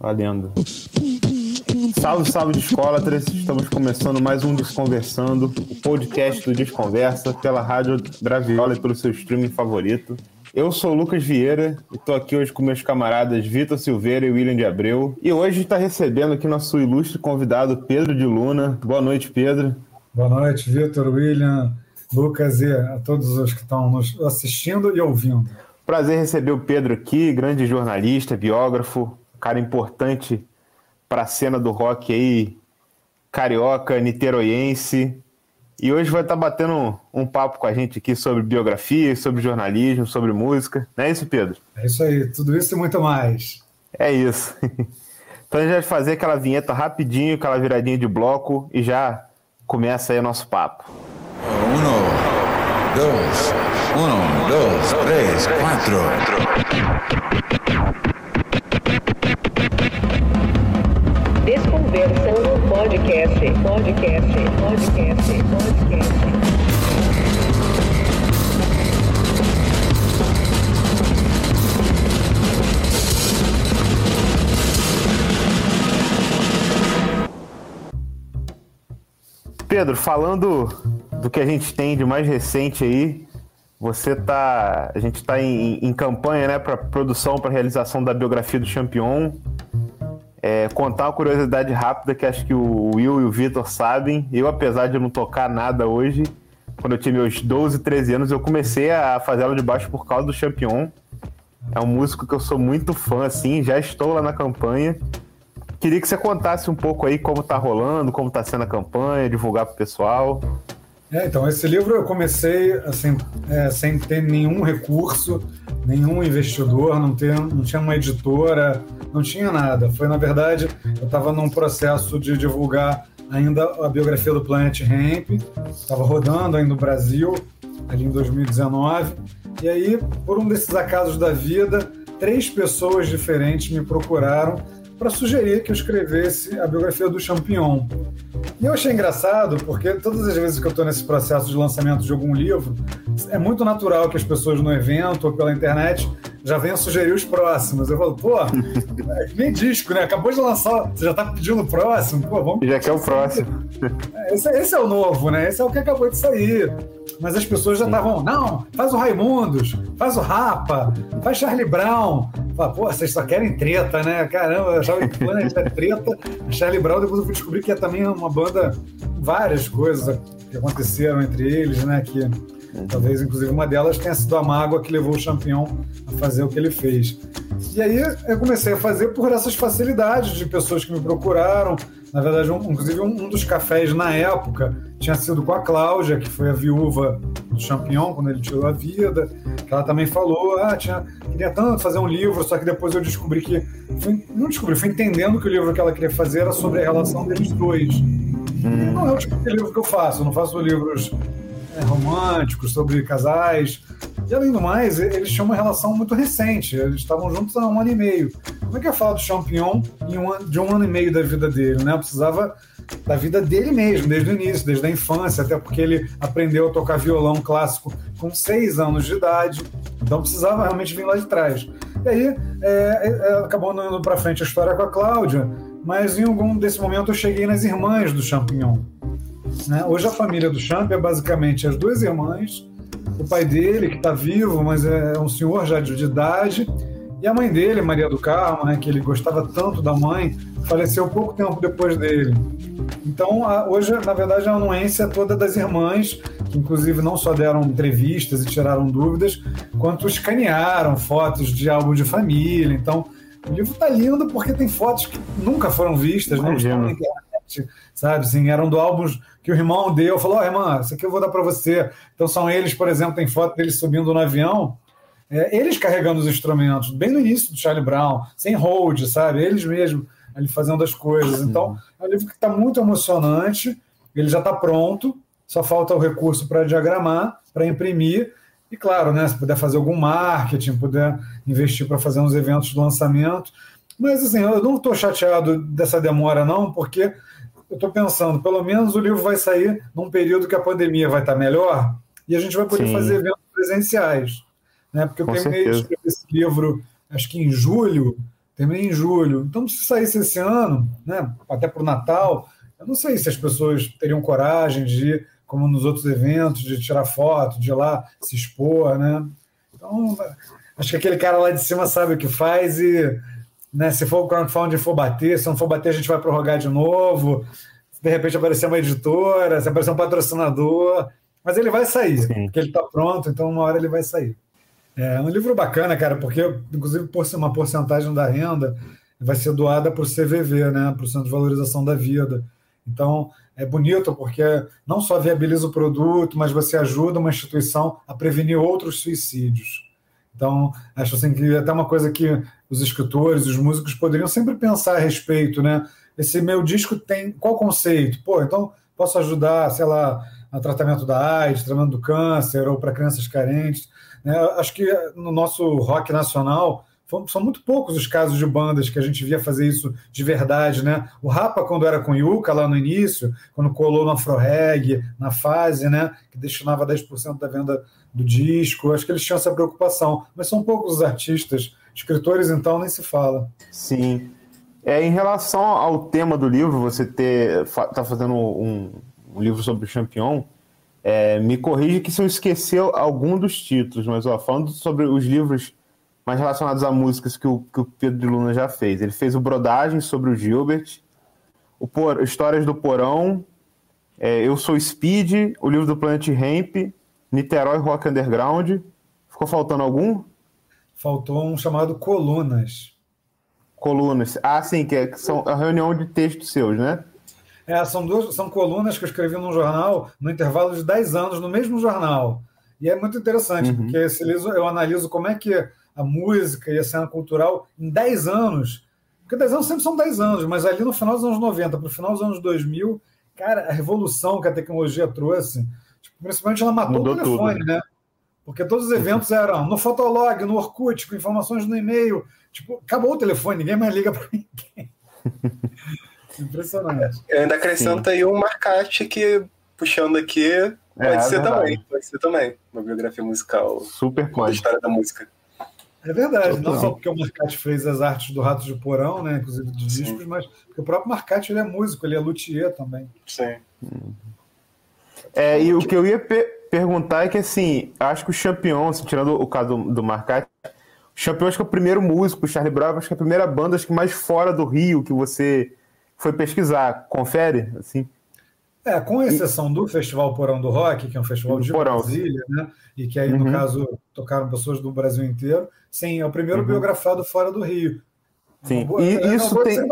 Valendo. Salve, salve de escola, estamos começando mais um Desconversando, o podcast do Desconversa, pela Rádio Graviola e pelo seu streaming favorito. Eu sou o Lucas Vieira e estou aqui hoje com meus camaradas Vitor Silveira e William de Abreu. E hoje está recebendo aqui nosso ilustre convidado Pedro de Luna. Boa noite, Pedro. Boa noite, Vitor, William, Lucas e a todos os que estão nos assistindo e ouvindo. Prazer receber o Pedro aqui, grande jornalista, biógrafo, cara importante para a cena do rock aí, carioca, niteroiense. E hoje vai estar tá batendo um, um, papo com a gente aqui sobre biografia, sobre jornalismo, sobre música. Não é isso, Pedro? É isso aí, tudo isso e muito mais. É isso. Então a gente vai fazer aquela vinheta rapidinho, aquela viradinha de bloco e já começa aí o nosso papo. Um, dois, um, dois, três, quatro. Desconversando podcast, podcast, podcast, podcast. Pedro, falando do que a gente tem de mais recente aí, você tá, a gente está em, em, campanha, né, para produção, para realização da biografia do Champion. É, contar uma curiosidade rápida que acho que o Will e o Vitor sabem. Eu, apesar de não tocar nada hoje, quando eu tinha meus 12, 13 anos, eu comecei a fazer ela de baixo por causa do Champion. É um músico que eu sou muito fã, assim, já estou lá na campanha. Queria que você contasse um pouco aí como tá rolando, como tá sendo a campanha, divulgar pro pessoal. É, então, esse livro eu comecei assim, é, sem ter nenhum recurso, nenhum investidor, não, ter, não tinha uma editora, não tinha nada. Foi, na verdade, eu estava num processo de divulgar ainda a biografia do Planet Hemp, estava rodando ainda no Brasil, ali em 2019, e aí, por um desses acasos da vida, três pessoas diferentes me procuraram para sugerir que eu escrevesse a biografia do Champignon. E eu achei engraçado, porque todas as vezes que eu estou nesse processo de lançamento de algum livro, é muito natural que as pessoas no evento ou pela internet já venham sugerir os próximos. Eu falo, pô, é nem disco, né? Acabou de lançar, você já está pedindo o próximo, pô, vamos. Já quer o próximo. Esse, esse, é o novo, né? Esse é o que acabou de sair. Mas as pessoas já estavam, não, faz o Raimundos, faz o Rapa, faz Charlie Brown. Fala, pô, vocês só querem treta, né? Caramba, eu achava que Planet é treta. Charlie Brown, depois eu fui descobrir que é também uma banda, várias coisas que aconteceram entre eles, né? Que talvez, inclusive, uma delas tenha sido a mágoa que levou o Champion a fazer o que ele fez. E aí eu comecei a fazer por essas facilidades de pessoas que me procuraram. Na verdade, um, inclusive, um, um, dos cafés na época tinha sido com a Cláudia, que foi a viúva do Champion quando ele tirou a vida. Que ela também falou: ah, tinha, queria tanto fazer um livro, só que depois eu descobri que. Fui, não descobri, fui entendendo que o livro que ela queria fazer era sobre a relação deles dois. Hum. Não é o tipo de livro que eu faço, eu não faço livros é, românticos sobre casais. E além do mais, eles tinham uma relação muito recente, eles estavam juntos há um ano e meio. Como é que eu falo do Champignon de um ano e meio da vida dele, né? Eu precisava da vida dele mesmo, desde o início, desde a infância, até porque ele aprendeu a tocar violão clássico com seis anos de idade, então precisava realmente vir lá de trás. E aí é, é, acabou indo para frente a história com a Cláudia, mas em algum desse momento eu cheguei nas irmãs do Champignon. Né? Hoje a família do Champ é basicamente as duas irmãs, o pai dele, que está vivo, mas é um senhor já de idade, e a mãe dele, Maria do Carmo, né, que ele gostava tanto da mãe, faleceu pouco tempo depois dele. Então, a, hoje, na verdade, a anuência é toda das irmãs, que inclusive não só deram entrevistas e tiraram dúvidas, quanto escanearam fotos de álbum de família. Então, o livro está lindo porque tem fotos que nunca foram vistas, não estão na internet, sabe? Assim, eram do álbum que o irmão deu, falou: Ó, oh, irmã, isso aqui eu vou dar para você. Então são eles, por exemplo, tem foto deles subindo no avião, é, eles carregando os instrumentos, bem no início do Charlie Brown, sem hold, sabe? Eles mesmos ali fazendo as coisas. Então, é um livro que está muito emocionante, ele já está pronto, só falta o recurso para diagramar, para imprimir. E claro, né, se puder fazer algum marketing, puder investir para fazer uns eventos de lançamento. Mas assim, eu não estou chateado dessa demora, não, porque eu estou pensando, pelo menos o livro vai sair num período que a pandemia vai estar melhor e a gente vai poder Sim. fazer eventos presenciais. Né? Porque eu Com terminei de escrever esse livro, acho que em julho, terminei em julho. Então, se saísse esse ano, né, até para o Natal, eu não sei se as pessoas teriam coragem de ir, como nos outros eventos, de tirar foto, de ir lá se expor, né? Então, acho que aquele cara lá de cima sabe o que faz e né, se for o crowdfunding for bater, se não for bater, a gente vai prorrogar de novo. De repente aparecer uma editora, se aparecer um patrocinador, mas ele vai sair, Sim. porque ele está pronto, então uma hora ele vai sair. É um livro bacana, cara, porque, inclusive, por ser uma porcentagem da renda vai ser doada para o CVV, né, para o Centro de Valorização da Vida. Então, é bonito porque não só viabiliza o produto, mas você ajuda uma instituição a prevenir outros suicídios. Então, acho assim que é até uma coisa que os escritores, os músicos poderiam sempre pensar a respeito, né? Esse meu disco tem qual conceito? Pô, então posso ajudar, sei lá, no tratamento da AIDS, tratamento do câncer ou para crianças carentes. Né? Acho que no nosso rock nacional são muito poucos os casos de bandas que a gente via fazer isso de verdade, né? O Rapa, quando era com Yuka lá no início, quando colou no Afro Reggae, na fase, né? Que destinava 10% da venda do disco, acho que eles tinham essa preocupação. Mas são poucos os artistas. Escritores, então, nem se fala. Sim. É, em relação ao tema do livro, você ter tá fazendo um, um livro sobre o Champion, é, me corrija que se eu esqueceu algum dos títulos, mas ó, falando sobre os livros mais relacionados a músicas que o, que o Pedro de Luna já fez. Ele fez o Brodagem sobre o Gilbert, o Por, Histórias do Porão, é, Eu Sou Speed, o livro do Planet Ramp, Niterói Rock Underground. Ficou faltando algum? Faltou um chamado Colunas. Colunas. Ah, sim, que, é, que são a reunião de textos seus, né? É, são, duas, são colunas que eu escrevi num jornal no intervalo de 10 anos, no mesmo jornal. E é muito interessante, uhum. porque eu analiso como é que a música e a cena cultural em 10 anos, porque 10 anos sempre são 10 anos, mas ali no final dos anos 90, para o final dos anos 2000, cara, a revolução que a tecnologia trouxe, tipo, principalmente ela matou Mudou o telefone, tudo. né? Porque todos os eventos eram no Fotolog, no Orkut, com informações no e-mail. Tipo, acabou o telefone, ninguém mais liga para ninguém. Impressionante. Eu ainda acrescento aí um marcate que, puxando aqui, pode é, ser também. Pode ser também. Uma biografia musical. Super pode. A história da música. É verdade, Total. não só porque o Marcati fez as artes do Ratos de Porão, né, inclusive de discos, mas porque o próprio Marcati ele é músico, ele é luthier também. Sim. É, e o que eu ia perguntar é que, assim, acho que o Champion, assim, tirando o caso do, do Marcati, o Champion acho que é o primeiro músico, o Charlie Brown, acho que é a primeira banda, acho que mais fora do Rio que você foi pesquisar, confere, assim. É, com exceção do Festival Porão do Rock, que é um festival de Porão. Brasília, né? E que aí, uhum. no caso, tocaram pessoas do Brasil inteiro. Sim, é o primeiro uhum. biografado fora do Rio. Sim, boa, e é isso tem.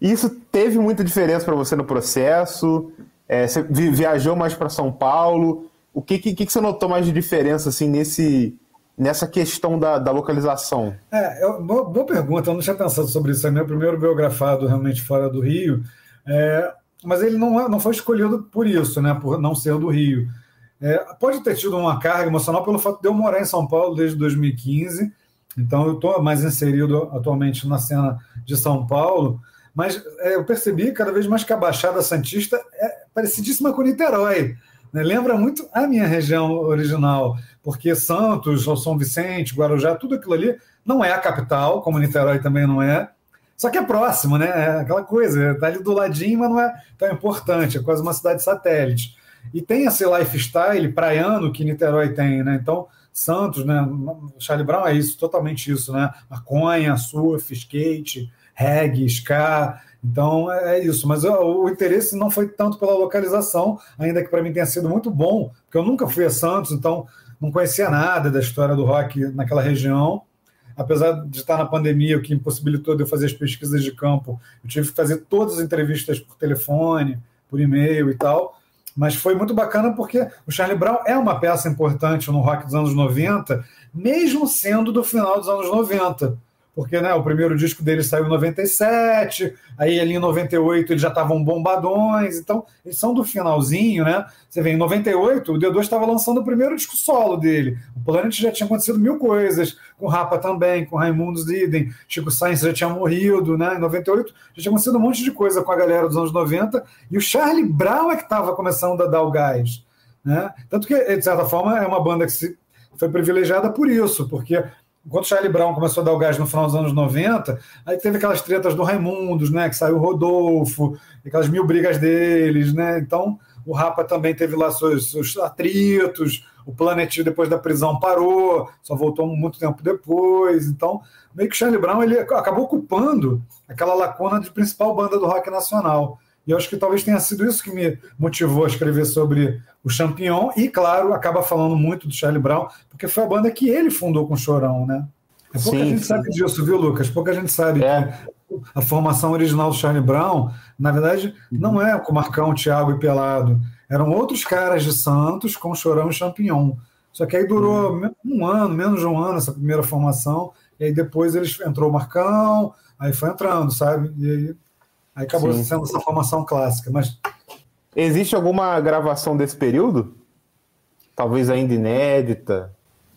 isso teve muita diferença para você no processo? É, você viajou mais para São Paulo? O que, que, que você notou mais de diferença assim nesse nessa questão da, da localização? É, eu, boa, boa, pergunta, eu não tinha pensado sobre isso. É meu primeiro biografado realmente fora do Rio, é, mas ele não, é, não foi escolhido por isso, né, por não ser do Rio. É, pode ter tido uma carga emocional pelo fato de eu morar em São Paulo desde 2015, então eu estou mais inserido atualmente na cena de São Paulo, mas é, eu percebi cada vez mais que a Baixada Santista é parecidíssima com Niterói. Né? Lembra muito a minha região original, porque Santos, São Vicente, Guarujá, tudo aquilo ali não é a capital, como Niterói também não é, só que é próximo, né? É aquela coisa, está ali do ladinho, mas não é tão importante, é quase uma cidade satélite. E tem esse lifestyle praiano que Niterói tem, né? Então, Santos, né? Charlie Brown é isso, totalmente isso, né? Maconha, surf, skate, reggae, ska. Então é, é isso, mas o, o interesse não foi tanto pela localização, ainda que para mim tenha sido muito bom, porque eu nunca fui a Santos, então não conhecia nada da história do rock naquela região. Apesar de estar na pandemia, o que impossibilitou de eu fazer as pesquisas de campo, eu tive que fazer todas as entrevistas por telefone, por e-mail e tal. Mas foi muito bacana porque o Charlie Brown é uma peça importante no rock dos anos 90, mesmo sendo do final dos anos 90 porque né, o primeiro disco dele saiu em 97, aí ali em 98 eles já estavam bombadões, então eles são do finalzinho, né? Você vê, em 98 o D2 estava lançando o primeiro disco solo dele, o Planet já tinha acontecido mil coisas, com Rapa também, com Raimundos Idem, Chico Sainz já tinha morrido, né? Em 98 já tinha acontecido um monte de coisa com a galera dos anos 90, e o Charlie Brown é que estava começando a dar o gás, né? Tanto que, de certa forma, é uma banda que se, foi privilegiada por isso, porque Enquanto o Charlie Brown começou a dar o gás no final dos anos 90, aí teve aquelas tretas do Raimundos, né? Que saiu o Rodolfo, aquelas mil brigas deles, né? Então, o Rapa também teve lá seus, seus atritos, o Planet depois da prisão parou, só voltou muito tempo depois. Então, meio que o Charlie Brown ele acabou ocupando aquela lacuna de principal banda do rock nacional. E eu acho que talvez tenha sido isso que me motivou a escrever sobre o Champignon. E, claro, acaba falando muito do Charlie Brown, porque foi a banda que ele fundou com o Chorão, né? É pouca sim, gente sim. sabe disso, viu, Lucas? Pouca gente sabe é. que a formação original do Charlie Brown, na verdade, não é com Marcão, Thiago e Pelado. Eram outros caras de Santos com Chorão e Champignon. Só que aí durou um ano, menos de um ano, essa primeira formação. E aí depois eles entrou o Marcão, aí foi entrando, sabe? E aí Aí acabou Sim. sendo essa formação clássica. Mas existe alguma gravação desse período? Talvez ainda inédita.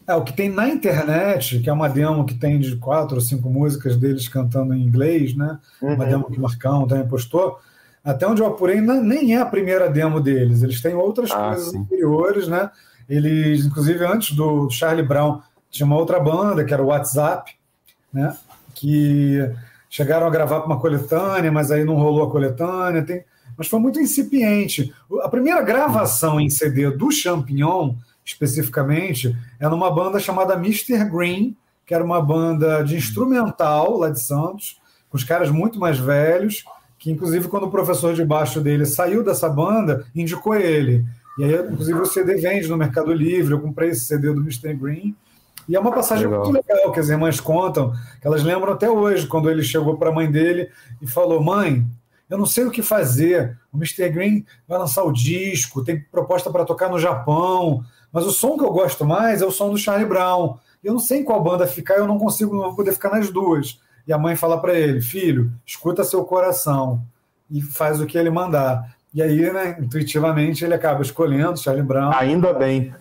É, o que tem na internet, que é uma demo que tem de quatro ou cinco músicas deles cantando em inglês, né? Uhum. Uma demo que o Marcão também postou. Até onde eu apurei, nem é a primeira demo deles. Eles têm outras ah, coisas sim. anteriores, né? Eles, inclusive, antes do Charlie Brown, tinha uma outra banda, que era o WhatsApp, né? Que chegaram a gravar para uma coletânea, mas aí não rolou a coletânea. Tem... Mas foi muito incipiente. A primeira gravação em CD do Champignon, especificamente, é numa banda chamada Mr. Green, que era uma banda de instrumental lá de Santos, com os caras muito mais velhos, que inclusive quando o professor de baixo dele saiu dessa banda, indicou ele. E aí, inclusive, o CD vende no Mercado Livre, eu comprei esse CD do Mr. Green, e é uma passagem legal. muito legal que as irmãs contam, que elas lembram até hoje, quando ele chegou para a mãe dele e falou: Mãe, eu não sei o que fazer. O Mr. Green vai lançar o disco, tem proposta para tocar no Japão, mas o som que eu gosto mais é o som do Charlie Brown. Eu não sei em qual banda ficar, eu não consigo, não vou poder ficar nas duas. E a mãe fala para ele: Filho, escuta seu coração e faz o que ele mandar. E aí, né, intuitivamente, ele acaba escolhendo Charlie Brown. Ainda bem.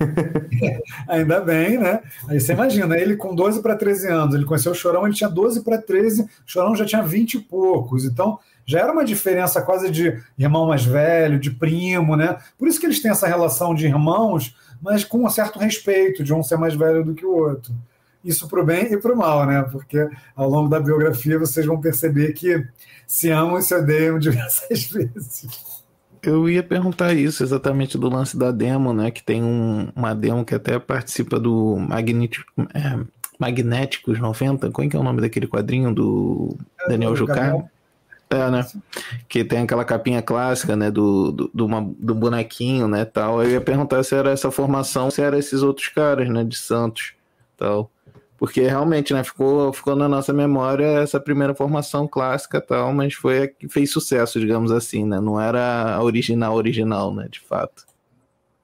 Ainda bem, né? Aí você imagina, ele com 12 para 13 anos, ele conheceu o Chorão, ele tinha 12 para 13, o Chorão já tinha 20 e poucos. Então, já era uma diferença quase de irmão mais velho, de primo, né? Por isso que eles têm essa relação de irmãos, mas com um certo respeito, de um ser mais velho do que o outro. Isso para o bem e para o mal, né? Porque ao longo da biografia vocês vão perceber que se amam e se odeiam diversas vezes. Eu ia perguntar isso exatamente do lance da demo, né? Que tem um, uma demo que até participa do Magnético, é, Magnéticos 90. Qual é, que é o nome daquele quadrinho do é, Daniel Jucá? É, né? Que tem aquela capinha clássica, né? Do, do, do, uma, do bonequinho, né? Tal. Eu ia perguntar se era essa formação, se era esses outros caras, né? De Santos, tal. Porque realmente, né, ficou, ficou na nossa memória essa primeira formação clássica tal, mas foi a que fez sucesso, digamos assim, né? Não era a original original, né, de fato.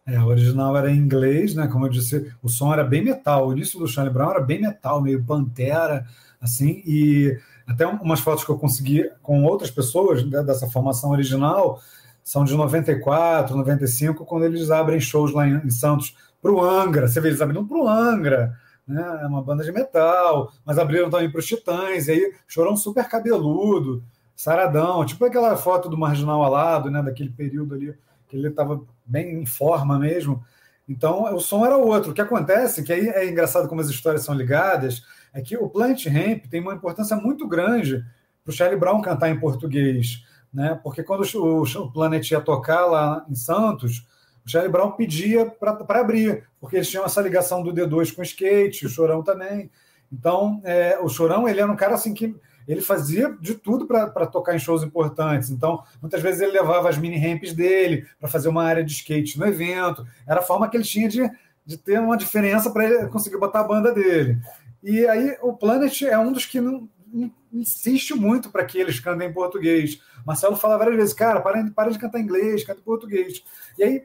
É, a original era em inglês, né? Como eu disse, o som era bem metal. O início do Charlie Brown era bem metal, meio pantera, assim, e até umas fotos que eu consegui com outras pessoas né, dessa formação original são de 94, 95, quando eles abrem shows lá em, Santos para o Angra. Você vê, eles abrindo para o Angra né? É uma banda de metal, mas abriram também para os Titãs, e aí Chorão super cabeludo, saradão, tipo aquela foto do Marginal Alado, né? Daquele período ali, que ele estava bem em forma mesmo. Então, o som era outro. O que acontece, que aí é engraçado como as histórias são ligadas, é que o Plant Ramp tem uma importância muito grande para o Charlie Brown cantar em português, né? Porque quando o, o Planet ia tocar lá em Santos, o Charlie Brown pedia para abrir, porque eles tinham essa ligação do D2 com o skate, o Chorão também. Então, é, o Chorão ele era um cara assim que ele fazia de tudo para tocar em shows importantes. Então, muitas vezes ele levava as mini ramps dele para fazer uma área de skate no evento. Era a forma que ele tinha de, de ter uma diferença para ele conseguir botar a banda dele. E aí o Planet é um dos que não, insiste muito para que eles cantem em português. Marcelo fala várias vezes, cara, para, para de cantar inglês, canta em português. E aí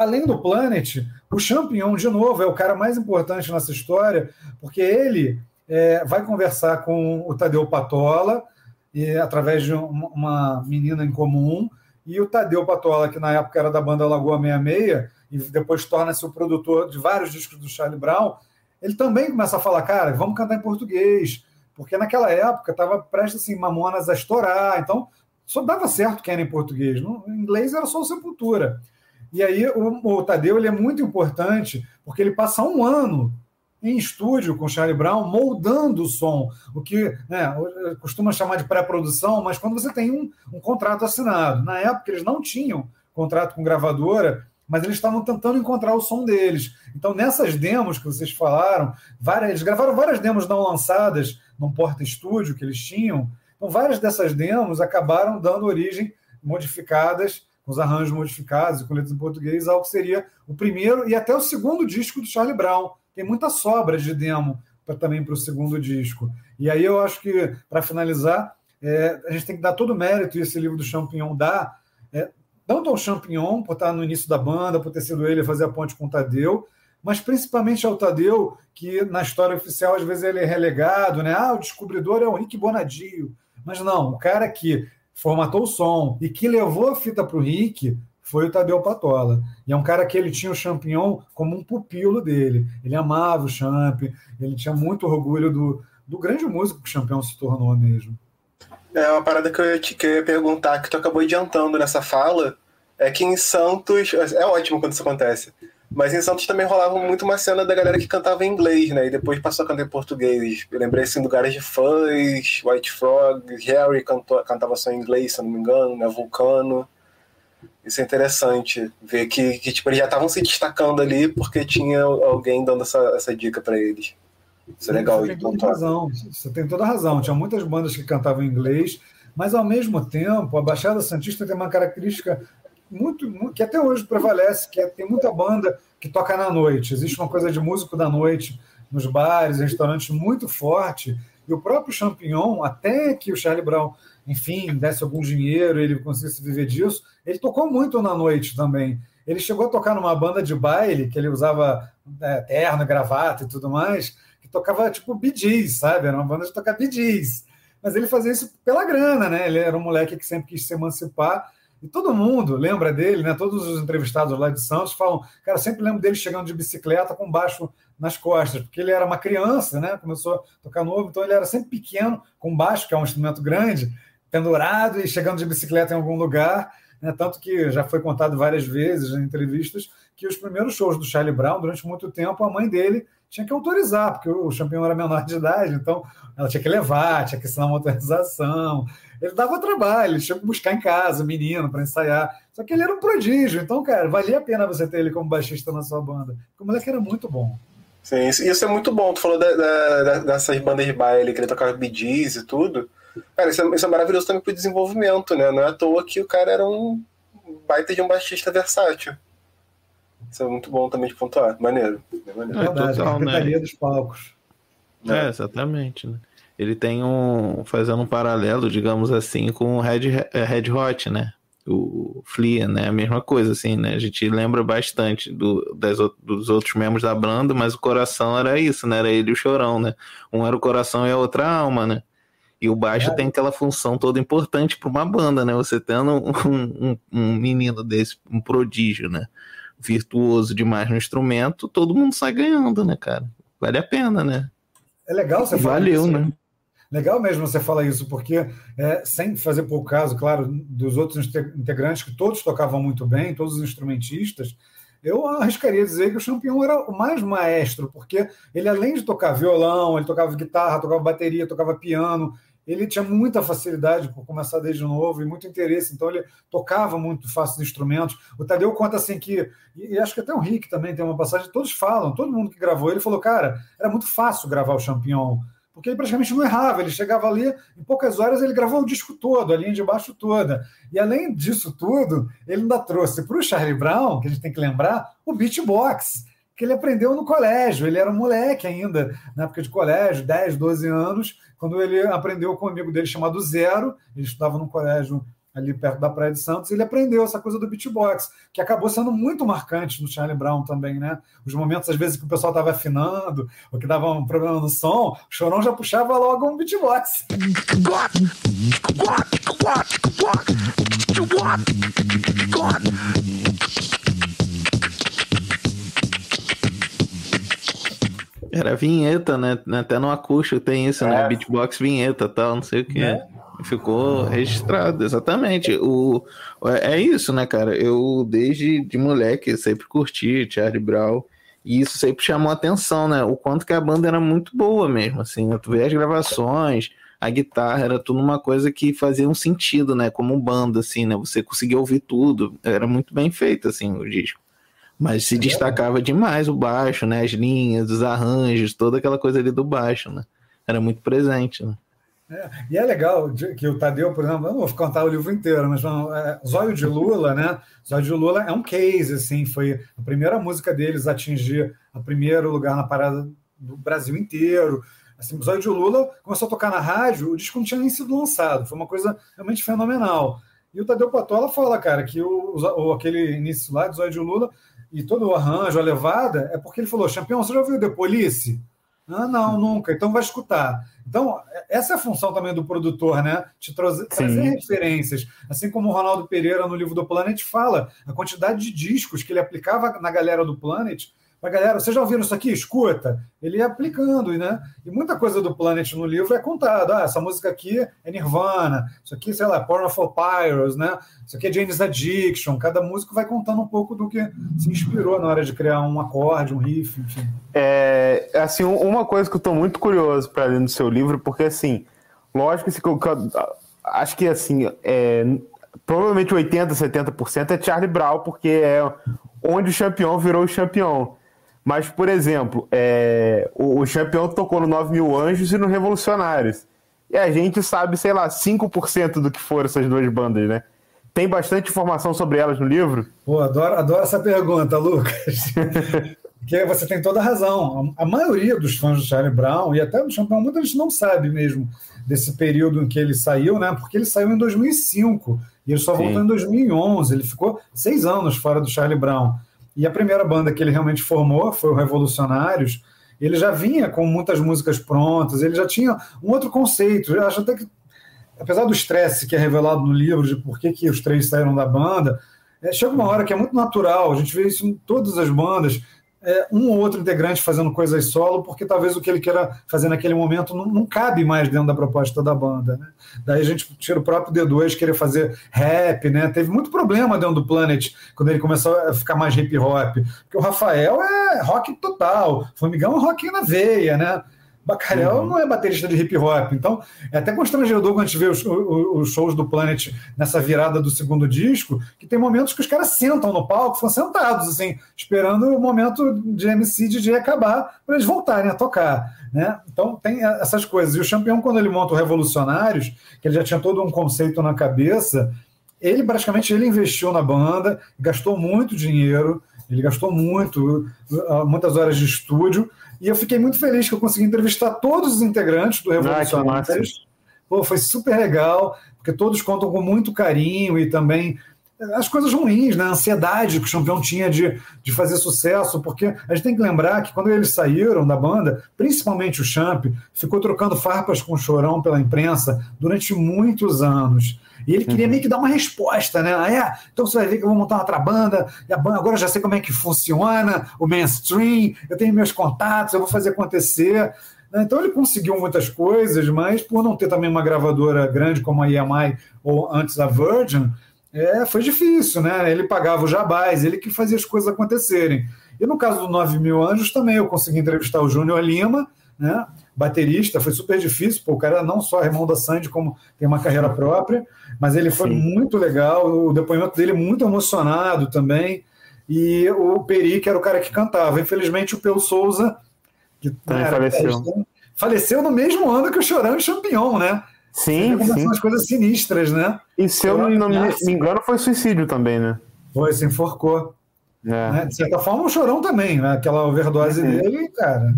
além do Planet, o Champignon, de novo, é o cara mais importante nessa história, porque ele é, vai conversar com o Tadeu Patola, e, através de uma menina em comum, e o Tadeu Patola, que na época era da banda Lagoa 66, e depois torna-se o produtor de vários discos do Charlie Brown, ele também começa a falar, cara, vamos cantar em português, porque naquela época estava prestes assim, Mamonas a estourar, então só dava certo que era em português, no, inglês era só o Sepultura. E aí o, o Tadeu ele é muito importante porque ele passa um ano em estúdio com Charlie Brown, moldando o som, o que né, costuma chamar de pré-produção, mas quando você tem um, um contrato assinado. Na época, eles não tinham contrato com gravadora, mas eles estavam tentando encontrar o som deles. Então, nessas demos que vocês falaram, várias, eles gravaram várias demos não lançadas num porta-estúdio que eles tinham. Então, várias dessas demos acabaram dando origem modificadas, com os arranjos modificados e com letras em português, ao que seria o primeiro e até o segundo disco do Charlie Brown. Tem muita sobra de demo pra, também para o segundo disco. E aí eu acho que, para finalizar, é, a gente tem que dar todo o mérito, e esse livro do Champignon dá, é, tanto ao Champignon, por estar no início da banda, por ter sido ele fazer a ponte com o Tadeu, mas principalmente ao Tadeu, que na história oficial às vezes ele é relegado, né? Ah, o descobridor é o Rick Bonadio. Mas não, o cara que formatou o som e que levou a fita para o Rick foi o Tadeu Patola. E é um cara que ele tinha o Champignon como um pupilo dele. Ele amava o Champ, ele tinha muito orgulho do, do grande músico que o Champignon se tornou mesmo. É uma parada que eu te queria perguntar, que tu acabou adiantando nessa fala, é que em Santos. É ótimo quando isso acontece. Mas em Santos também rolava muito uma cena da galera que cantava em inglês, né? E depois passou a cantar em português. Eu lembrei assim do Garage Fuzz, White Frog, Harry cantou, cantava só em inglês, se não me engano, né? Vulcano. Isso é interessante, ver que, que tipo, eles já estavam se destacando ali porque tinha alguém dando essa, essa dica para eles. Isso é legal. Você tem, toda razão, você tem toda razão. Tinha muitas bandas que cantavam em inglês, mas ao mesmo tempo, a Baixada Santista tem uma característica muito, muito que até hoje prevalece, que é, tem muita banda que toca na noite. Existe uma coisa de músico da noite nos bares, restaurantes muito forte. E o próprio Champignon, até que o Charlie Brown, enfim, desse algum dinheiro, ele conseguisse viver disso, ele tocou muito na noite também. Ele chegou a tocar numa banda de baile, que ele usava é, terno, gravata e tudo mais, tocava tipo Bee sabe? Era uma banda de tocar Bee Mas ele fazia isso pela grana, né? Ele era um moleque que sempre quis se emancipar. E todo mundo lembra dele, né? Todos os entrevistados lá de Santos falam, cara, sempre lembro dele chegando de bicicleta com baixo nas costas, porque ele era uma criança, né? Começou a tocar novo, então ele era sempre pequeno, com baixo, que é um instrumento grande, pendurado e chegando de bicicleta em algum lugar. Né? Tanto que já foi contado várias vezes em entrevistas que os primeiros shows do Charlie Brown, durante muito tempo, a mãe dele tinha que autorizar, porque o campeão era menor de idade, então ela tinha que levar, tinha que assinar uma autorização. Ele dava trabalho, tinha que buscar em casa o menino para ensaiar. Só que ele era um prodígio, então, cara, valia a pena você ter ele como baixista na sua banda, porque o moleque era muito bom. Sim, isso é muito bom. Tu falou da, da, dessas bandas de baile que ele tocava BDs e tudo. Cara, isso é, isso é maravilhoso também pro desenvolvimento, né? Não é à toa que o cara era um baita de um baixista versátil. Isso é muito bom também de pontuar. Maneiro. É maneiro. É verdade, total, a né? dos palcos. É, exatamente. Né? Ele tem um. fazendo um paralelo, digamos assim, com o Red, é, Red Hot, né? O Flea, né? A mesma coisa, assim, né? A gente lembra bastante do, das, dos outros membros da banda, mas o coração era isso, né? Era ele e o chorão, né? Um era o coração e a outra a alma, né? E o baixo é. tem aquela função toda importante para uma banda, né? Você tendo um, um, um, menino desse, um prodígio, né? Virtuoso demais no instrumento, todo mundo sai ganhando, né, cara? Vale a pena, né? É legal você falar Valeu, isso. né? Legal mesmo você falar isso, porque é, sem fazer pouco caso, claro, dos outros integrantes que todos tocavam muito bem, todos os instrumentistas, eu arriscaria dizer que o Champion era o mais maestro, porque ele, além de tocar violão, ele tocava guitarra, tocava bateria, tocava piano, ele tinha muita facilidade por começar desde novo e muito interesse, então ele tocava muito fácil os instrumentos. O Tadeu conta assim que, e acho que até o Rick também tem uma passagem, todos falam, todo mundo que gravou, ele falou, cara, era muito fácil gravar o Champignon, porque ele praticamente não errava, ele chegava ali, em poucas horas ele gravou o disco todo, a linha de baixo toda. E além disso tudo, ele ainda trouxe para o Charlie Brown, que a gente tem que lembrar, o beatbox, que ele aprendeu no colégio. Ele era um moleque ainda, na época de colégio, 10, 12 anos, quando ele aprendeu com um amigo dele chamado Zero, ele estudava no colégio ali perto da Praia de Santos, ele aprendeu essa coisa do beatbox, que acabou sendo muito marcante no Charlie Brown também, né? Os momentos, às vezes, que o pessoal estava afinando, ou que dava um problema no som, o Chorão já puxava logo um beatbox. Era vinheta, né? Até no acústico tem isso, né? é. né? Beatbox vinheta tal, não sei o que. É. Ficou registrado, exatamente. O, é isso, né, cara? Eu, desde de moleque, sempre curti Charlie Brown. E isso sempre chamou atenção, né? O quanto que a banda era muito boa mesmo, assim. Né? Tu vê as gravações, a guitarra, era tudo uma coisa que fazia um sentido, né? Como banda, assim, né? Você conseguia ouvir tudo. Era muito bem feito, assim, o disco. Mas se é destacava demais o baixo, né? As linhas, os arranjos, toda aquela coisa ali do baixo, né? Era muito presente, né? É, e é legal que o Tadeu, por exemplo, eu não vou contar o livro inteiro, mas não, é, Zóio de Lula, né? Zóio de Lula é um case, assim, foi a primeira música deles a atingir o primeiro lugar na parada do Brasil inteiro. Assim, Zóio de Lula começou a tocar na rádio, o disco não tinha nem sido lançado, foi uma coisa realmente fenomenal. E o Tadeu Patola fala, cara, que o, o aquele início lá de Zóio de Lula e todo o arranjo, a levada, é porque ele falou: Champion, você já ouviu The Police? Ah, não, nunca. Então vai escutar. Então, essa é a função também do produtor, né? Te trazer, trazer referências. Assim como o Ronaldo Pereira, no livro do Planet, fala a quantidade de discos que ele aplicava na galera do Planet mas, galera, vocês já ouviram isso aqui? Escuta. Ele ia aplicando, né? E muita coisa do Planet no livro é contada. Ah, essa música aqui é Nirvana, isso aqui, sei lá, Porno for Pyros, né? Isso aqui é Jane's Addiction. Cada músico vai contando um pouco do que se inspirou na hora de criar um acorde, um riff, enfim. É, assim, uma coisa que eu estou muito curioso para ler no seu livro, porque, assim, lógico que, acho que, assim, é, provavelmente 80%, 70% é Charlie Brown, porque é onde o campeão virou o campeão. Mas, por exemplo, é, o, o campeão tocou no 9 mil anjos e no Revolucionários. E a gente sabe, sei lá, 5% do que foram essas duas bandas, né? Tem bastante informação sobre elas no livro? Pô, adoro, adoro essa pergunta, Lucas. Porque você tem toda a razão. A maioria dos fãs do Charlie Brown, e até do Champion, muita gente não sabe mesmo desse período em que ele saiu, né? Porque ele saiu em 2005 e ele só Sim. voltou em 2011. Ele ficou seis anos fora do Charlie Brown. E a primeira banda que ele realmente formou foi o Revolucionários. Ele já vinha com muitas músicas prontas, ele já tinha um outro conceito. Eu acho até que, apesar do estresse que é revelado no livro de por que, que os três saíram da banda, é, chega uma hora que é muito natural, a gente vê isso em todas as bandas é, um ou outro integrante fazendo coisas solo, porque talvez o que ele queira fazer naquele momento não, não cabe mais dentro da proposta da banda. Né? Daí a gente tira o próprio D2 querer fazer rap, né? Teve muito problema dentro do Planet quando ele começou a ficar mais hip hop, porque o Rafael é rock total, Formigão é rock na veia, né? Bacalhau uhum. não é baterista de hip hop. Então, é até constrangedor quando a gente vê os, os, shows do Planet nessa virada do segundo disco, que tem momentos que os caras sentam no palco, ficam sentados, assim, esperando o momento de MC DJ acabar para eles voltarem a tocar. Né? Então, tem essas coisas. E o Champion, quando ele monta o Revolucionários, que ele já tinha todo um conceito na cabeça, ele praticamente ele investiu na banda, gastou muito dinheiro, ele gastou muito, muitas horas de estúdio, e eu fiquei muito feliz que eu consegui entrevistar todos os integrantes do Revolucionários. Pô, foi super legal, porque todos contam com muito carinho e também as coisas ruins, né? a ansiedade que o campeão tinha de, de fazer sucesso, porque a gente tem que lembrar que quando eles saíram da banda, principalmente o Champ, ficou trocando farpas com o Chorão pela imprensa durante muitos anos. E ele queria uhum. meio que dar uma resposta, né? Ah, é, então você vai ver que eu vou montar outra banda, e a banda agora eu já sei como é que funciona, o mainstream, eu tenho meus contatos, eu vou fazer acontecer. Né? Então ele conseguiu muitas coisas, mas por não ter também uma gravadora grande como a EMI ou antes a Virgin, é, foi difícil, né? Ele pagava o jabás, ele que fazia as coisas acontecerem. E no caso do 9 mil anjos também, eu consegui entrevistar o Júnior Lima, né? baterista, foi super difícil, pô, o cara não só é irmão da Sandy, como tem uma carreira própria, mas ele foi Sim. muito legal, o depoimento dele muito emocionado também, e o Peri, que era o cara que cantava. Infelizmente, o Peu Souza, que né, faleceu. faleceu no mesmo ano que o Chorão e Champion, né? Sim, sim. São as coisas sinistras, né? E se eu não, me engano, foi suicídio também, né? Foi, se enforcou. É. Né? De certa forma, o Chorão também, né? Aquela overdose uhum. dele, cara,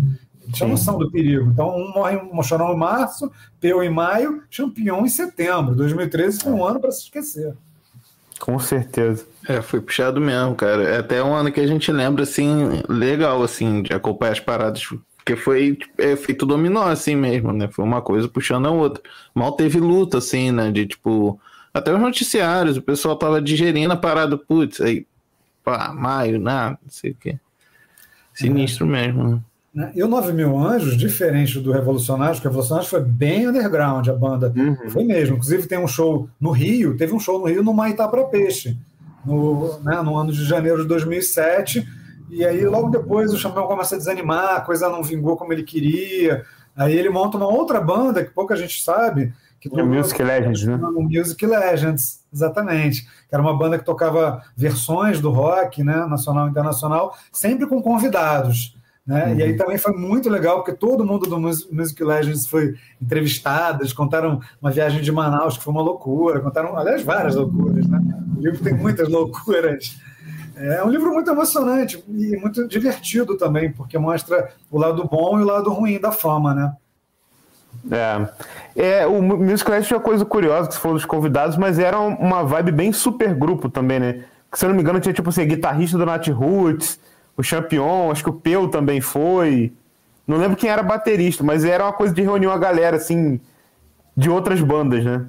tinha noção do perigo. Então, um morre um chorão em março, Peu em maio, Champignon em setembro. 2013 foi um ano para se esquecer. Com certeza. É, foi puxado mesmo, cara. É até um ano que a gente lembra, assim, legal, assim, de acompanhar as paradas. Porque foi é, feito dominó, assim mesmo, né? Foi uma coisa puxando a outra. Mal teve luta, assim, né? De tipo. Até os noticiários, o pessoal tava digerindo a parada, putz, aí, pá, maio, nada, não sei o quê. Sinistro é. mesmo, né? Né? E o 9 Mil Anjos, diferente do Revolucionários, porque o Revolucionários foi bem underground, a banda uhum. foi mesmo. Inclusive tem um show no Rio, teve um show no Rio no Maitá para Peixe, no, né, no ano de janeiro de 2007, E aí, logo depois, o Champion começa a desanimar, a coisa não vingou como ele queria. Aí ele monta uma outra banda que pouca gente sabe. Que o Music Legends, né? O Music Legends, exatamente. Que era uma banda que tocava versões do rock, né? Nacional e internacional, sempre com convidados. Né? Uhum. E aí uhum. também foi muito legal, porque todo mundo do Music Legends foi entrevistado, eles contaram uma viagem de Manaus, que foi uma loucura, contaram, aliás, várias loucuras. Né? O livro tem muitas loucuras. É um livro muito emocionante e muito divertido também, porque mostra o lado bom e o lado ruim da fama, né? É. é o Music Legends tinha coisa curiosa que você falou dos convidados, mas era uma vibe bem super grupo também, né? Que, se eu não me engano, tinha tipo assim, guitarrista do Nat Roots, o Champion, acho que o Peu também foi. Não lembro quem era baterista, mas era uma coisa de reunir uma galera, assim, de outras bandas, né?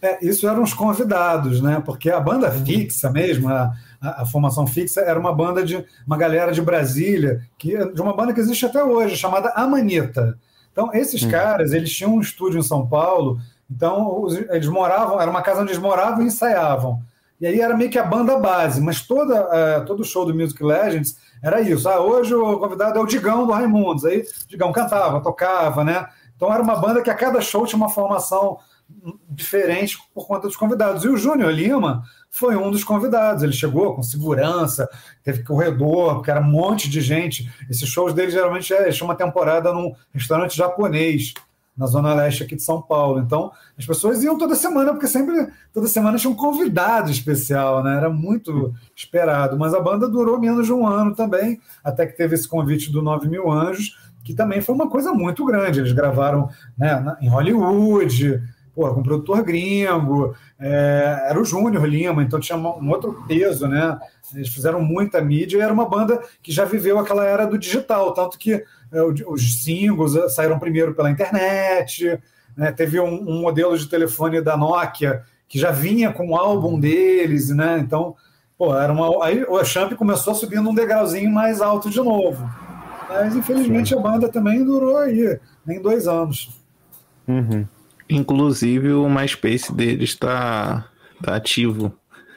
É, isso eram os convidados, né? Porque a banda fixa mesmo, a, a, a, formação fixa, era uma banda de uma galera de Brasília, que, de uma banda que existe até hoje, chamada Amanita. Então, esses hum. caras, eles tinham um estúdio em São Paulo, então os, eles moravam, era uma casa onde eles moravam e ensaiavam. E aí era meio que a banda base, mas toda, uh, todo show do Music Legends era isso. Ah, hoje o convidado é o Digão do Raimundos. Aí o Digão cantava, tocava, né? Então era uma banda que a cada show tinha uma formação diferente por conta dos convidados. E o Júnior Lima foi um dos convidados. Ele chegou com segurança, teve corredor, porque era um monte de gente. Esses shows dele geralmente é, uma temporada num restaurante japonês na zona leste aqui de São Paulo. Então, as pessoas iam toda semana, porque sempre, toda semana tinha um convidado especial, né? Era muito esperado. Mas a banda durou menos de um ano também, até que teve esse convite do 9 Mil Anjos, que também foi uma coisa muito grande. Eles gravaram né, em Hollywood, porra, com um produtor gringo, é, era o Júnior Lima, então tinha um outro peso, né? Eles fizeram muita mídia e era uma banda que já viveu aquela era do digital, tanto que é, os singles eh, saíram primeiro pela internet, né? teve um, um, modelo de telefone da Nokia que já vinha com o álbum deles, né? Então, pô, era uma. Aí o Champ começou subindo um degrauzinho mais alto de novo. Mas infelizmente Sim. a banda também durou aí, nem dois anos. Uhum. Inclusive o MySpace deles está tá ativo.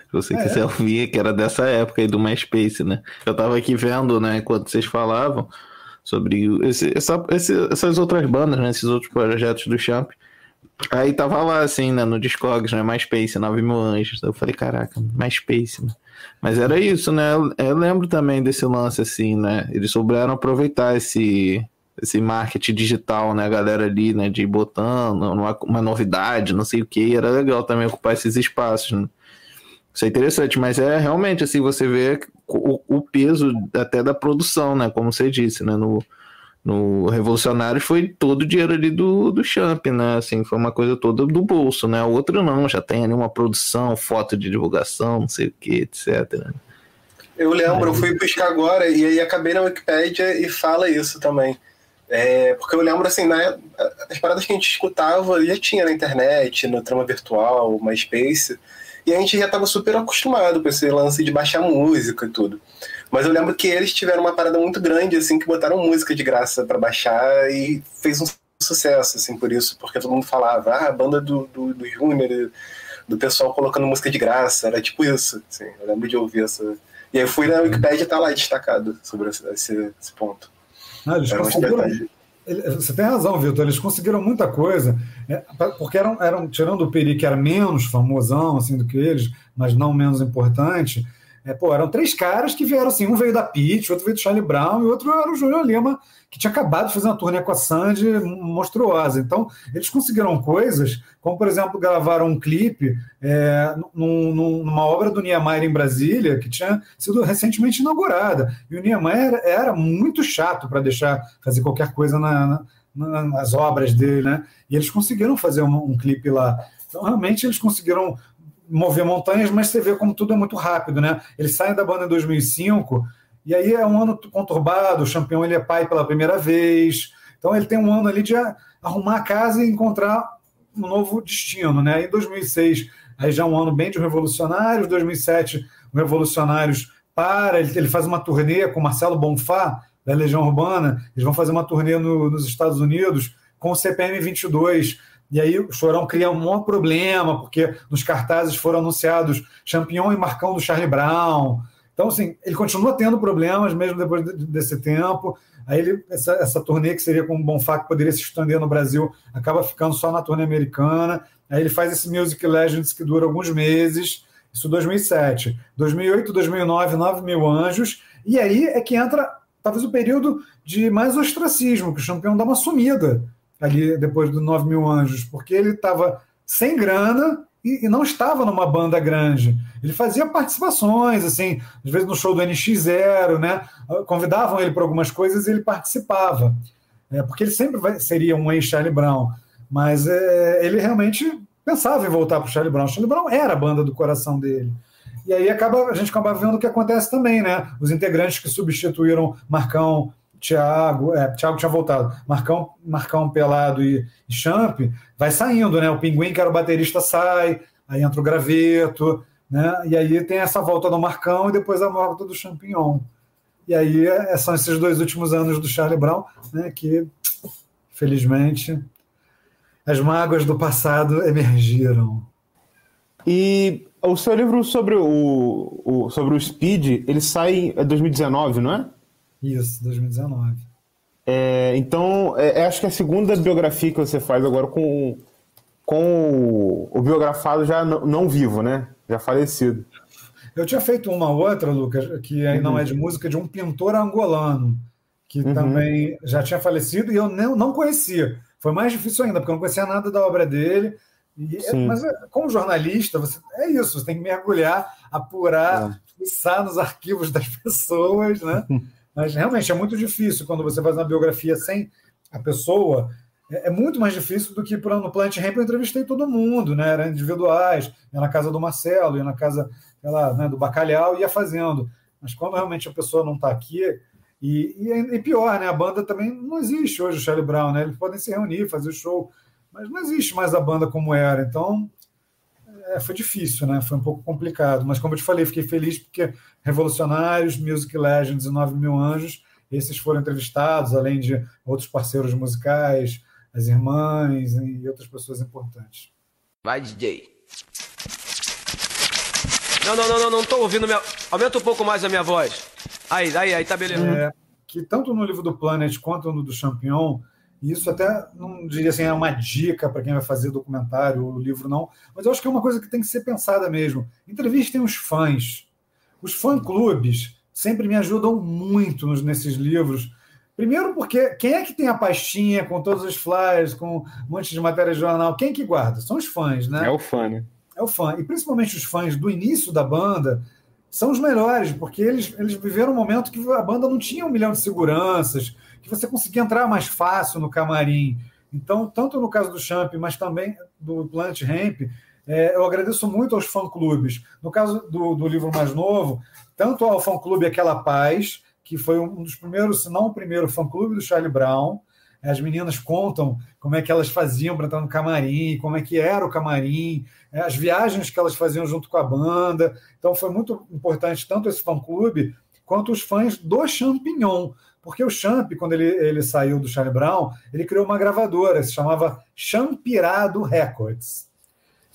Se você é. quiser ouvir, que era dessa época aí do MySpace, né? Eu tava aqui vendo, né, enquanto vocês falavam sobre esse, essa, esse, essas outras bandas, né, esses outros projetos do Champ. Aí tava lá, assim, né, no Discogs, né, MySpace, 9 mil anjos. Eu falei, caraca, MySpace, né? Mas era isso, né? Eu, eu lembro também desse lance, assim, né? Eles souberam aproveitar esse, esse marketing digital, né? A galera ali, né? De botando uma, uma novidade, não sei o que. Era legal também ocupar esses espaços, né? Isso é interessante, mas é realmente assim, você vê o, o, peso até da produção, né? Como você disse, né? No, no Revolucionário foi todo o dinheiro ali do, do Champ, né? Assim, foi uma coisa toda do bolso, né? O outro não, já tem ali uma produção, foto de divulgação, não sei o que, etc. Eu lembro, eu fui buscar agora e aí acabei na Wikipédia e fala isso também. É, porque eu lembro assim, né, as paradas que a gente escutava já tinha na internet, no trama virtual, MySpace. E a gente já estava super acostumado com esse lance de baixar música e tudo. Mas eu lembro que eles tiveram uma parada muito grande, assim, que botaram música de graça para baixar e fez um sucesso, assim, por isso, porque todo mundo falava, ah, a banda do, do, do Júnior, do pessoal colocando música de graça, era tipo isso, assim, eu lembro de ouvir essa... E aí eu fui na Wikipedia e tá lá destacado sobre esse, esse ponto. Ah, eles conseguiram, você tem razão, Vitor. Eles conseguiram muita coisa, é, porque eram, eram tirando o Peri, que era menos famosão assim do que eles, mas não menos importante. É, pô, eram três caras que vieram assim, um veio da Pitt, outro veio do Charlie Brown e outro era o Júnior Lima, que tinha acabado de fazer uma turnê com a Sandy monstruosa. Então, eles conseguiram coisas, como por exemplo, gravaram um clipe é, num, numa obra do Niemeyer em Brasília, que tinha sido recentemente inaugurada. E o Niemeyer era, muito chato para deixar fazer qualquer coisa na, na, nas obras dele, né? E eles conseguiram fazer um, um clipe lá. Então, realmente, eles conseguiram mover montanhas, mas você vê como tudo é muito rápido, né? Eles saem da banda em 2005 e aí é um ano conturbado, o campeão ele é pai pela primeira vez, então ele tem um ano ali de arrumar a casa e encontrar um novo destino, né? Em 2006, aí já é um ano bem de revolucionários, 2007, o Revolucionários para, ele, ele faz uma turnê com Marcelo Bonfá, da Legião Urbana, eles vão fazer uma turnê no, nos Estados Unidos com o CPM 22, e aí o Chorão cria um maior problema, porque nos cartazes foram anunciados Champignon e Marcão do Charlie Brown. Então, assim, ele continua tendo problemas mesmo depois desse tempo. Aí ele, essa, essa turnê que seria com o Bonfá, que poderia se estender no Brasil, acaba ficando só na turnê americana. Aí ele faz esse Music Legends que dura alguns meses, isso 2007. 2008, 2009, 9 mil anjos. E aí é que entra talvez o período de mais ostracismo, que o campeão dá uma sumida ali depois do 9 mil anjos, porque ele estava sem grana e, e, não estava numa banda grande. Ele fazia participações, assim, às vezes no show do NX0, né? Convidavam ele para algumas coisas e ele participava. É, porque ele sempre vai, seria um ex-Charlie Brown. Mas é, ele realmente pensava em voltar para o Charlie Brown. O Charlie Brown era a banda do coração dele. E aí acaba, a gente acaba vendo o que acontece também, né? Os integrantes que substituíram Marcão, Thiago, é, Thiago tinha voltado, Marcão, Marcão Pelado e, e Champ, vai saindo, né? O Pinguim, que era o baterista, sai, aí entra o Graveto, né? E aí tem essa volta do Marcão e depois a volta do Champignon. E aí é, são esses dois últimos anos do Charlie Brown, né? Que, felizmente, as mágoas do passado emergiram. E o seu livro sobre o, o, sobre o Speed, ele sai em 2019, não é? Isso, 2019. É, então, é, é, acho que a segunda biografia que você faz agora com, com o, o biografado já não, não, vivo, né? Já falecido. Eu tinha feito uma outra, Lucas, que aí uhum. não é de música, de um pintor angolano, que uhum. também já tinha falecido e eu não, não conhecia. Foi mais difícil ainda, porque eu não conhecia nada da obra dele. E, é, mas é, como jornalista, você, é isso, você tem que mergulhar, apurar, é. nos arquivos das pessoas, né? Mas realmente é muito difícil quando você faz uma biografia sem a pessoa. É, é muito mais difícil do que no Planet Ramp eu entrevistei todo mundo, né? Eram individuais, ia na casa do Marcelo, ia na casa lá, né, do Bacalhau, ia fazendo. Mas quando realmente a pessoa não está aqui, e, e, e, pior, né? A banda também não existe hoje, o Charlie Brown, né? Eles podem se reunir, fazer show, mas não existe mais a banda como era. Então, é, foi difícil, né? Foi um pouco complicado. Mas, como eu te falei, fiquei feliz porque Revolucionários, Music Legends e 9 Mil Anjos, esses foram entrevistados, além de outros parceiros musicais, as irmãs e outras pessoas importantes. Vai, DJ. Não, não, não, não, não tô ouvindo minha. Aumenta um pouco mais a minha voz. Aí, aí, aí, tá beleza. É, que tanto no livro do Planet quanto no do Champion, isso até não diria assim, é uma dica para quem vai fazer documentário ou livro, não, mas eu acho que é uma coisa que tem que ser pensada mesmo. Entrevistem os fãs. Os fã-clubes sempre me ajudam muito nos, nesses livros. Primeiro porque quem é que tem a pastinha com todos os flyers, com um monte de matéria de jornal? Quem que guarda? São os fãs, né? É o fã, né? É o fã. E principalmente os fãs do início da banda são os melhores, porque eles, eles viveram um momento que a banda não tinha um milhão de seguranças, que você conseguia entrar mais fácil no camarim. Então, tanto no caso do Champ, mas também do Plant Ramp, é, eu agradeço muito aos fã-clubes. No caso do, do livro mais novo, tanto ao fã-clube Aquela Paz, que foi um dos primeiros, se não o primeiro fã-clube do Charlie Brown. As meninas contam como é que elas faziam para entrar no camarim, como é que era o camarim, as viagens que elas faziam junto com a banda. Então foi muito importante tanto esse fã-clube quanto os fãs do Champignon, porque o Champ, quando ele, ele saiu do Charlie Brown, ele criou uma gravadora, se chamava Champirado Records.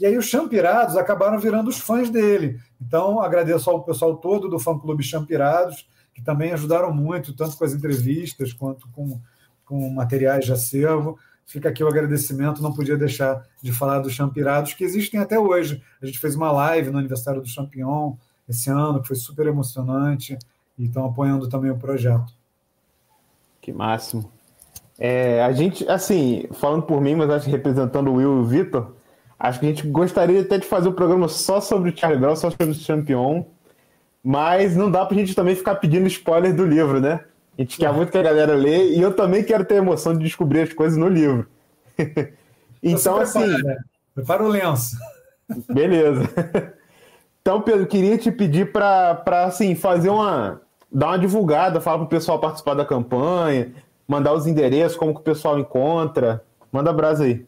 E aí os Champirados acabaram virando os fãs dele. Então, agradeço ao pessoal todo do fã-clube Champirados, que também ajudaram muito, tanto com as entrevistas quanto com, com materiais de acervo. Fica aqui o agradecimento, não podia deixar de falar dos Champirados, que existem até hoje. A gente fez uma live no aniversário do Champignon esse ano, que foi super emocionante, e estão apoiando também o projeto. Que máximo. É, a gente, assim, falando por mim, mas acho que representando o Will e o Vitor, Acho que a gente gostaria até de fazer um programa só sobre o Charlie Brown, só sobre o Champion, mas não dá pra gente também ficar pedindo spoiler do livro, né? A gente quer muito que a galera lê e eu também quero ter a emoção de descobrir as coisas no livro. então, assim. Prepara, né? prepara o lenço. Beleza. Então, Pedro, queria te pedir para assim, fazer uma. dar uma divulgada, falar para o pessoal participar da campanha, mandar os endereços, como que o pessoal encontra. Manda brasa aí.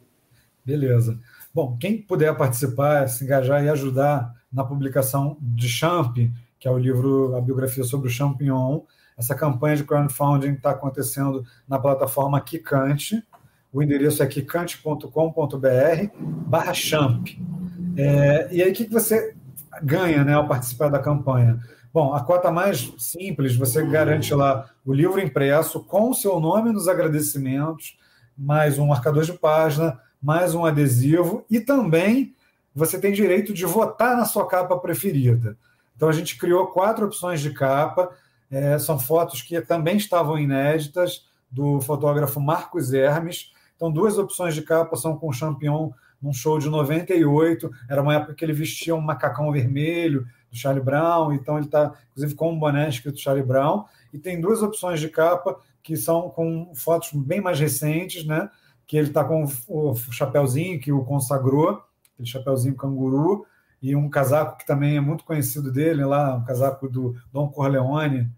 Beleza. Bom, quem puder participar, se engajar e ajudar na publicação de Champ, que é o livro, a biografia sobre o Champignon, essa campanha de crowdfunding está acontecendo na plataforma Kikante. O endereço é kikante.com.br barra champ. É, e aí, o que você ganha né, ao participar da campanha? Bom, a cota mais simples, você garante lá o livro impresso com o seu nome nos agradecimentos, mais um marcador de página, mais um adesivo e também você tem direito de votar na sua capa preferida. Então a gente criou quatro opções de capa, é, são fotos que também estavam inéditas do fotógrafo Marcos Hermes. Então duas opções de capa são com o Champion num show de 98, era uma época que ele vestia um macacão vermelho do Charlie Brown, então ele está, inclusive, com um boné escrito Charlie Brown, e tem duas opções de capa que são com fotos bem mais recentes, né? Que ele está com o chapéuzinho que o consagrou, aquele chapéuzinho canguru, e um casaco que também é muito conhecido dele lá, um casaco do Dom Corleone,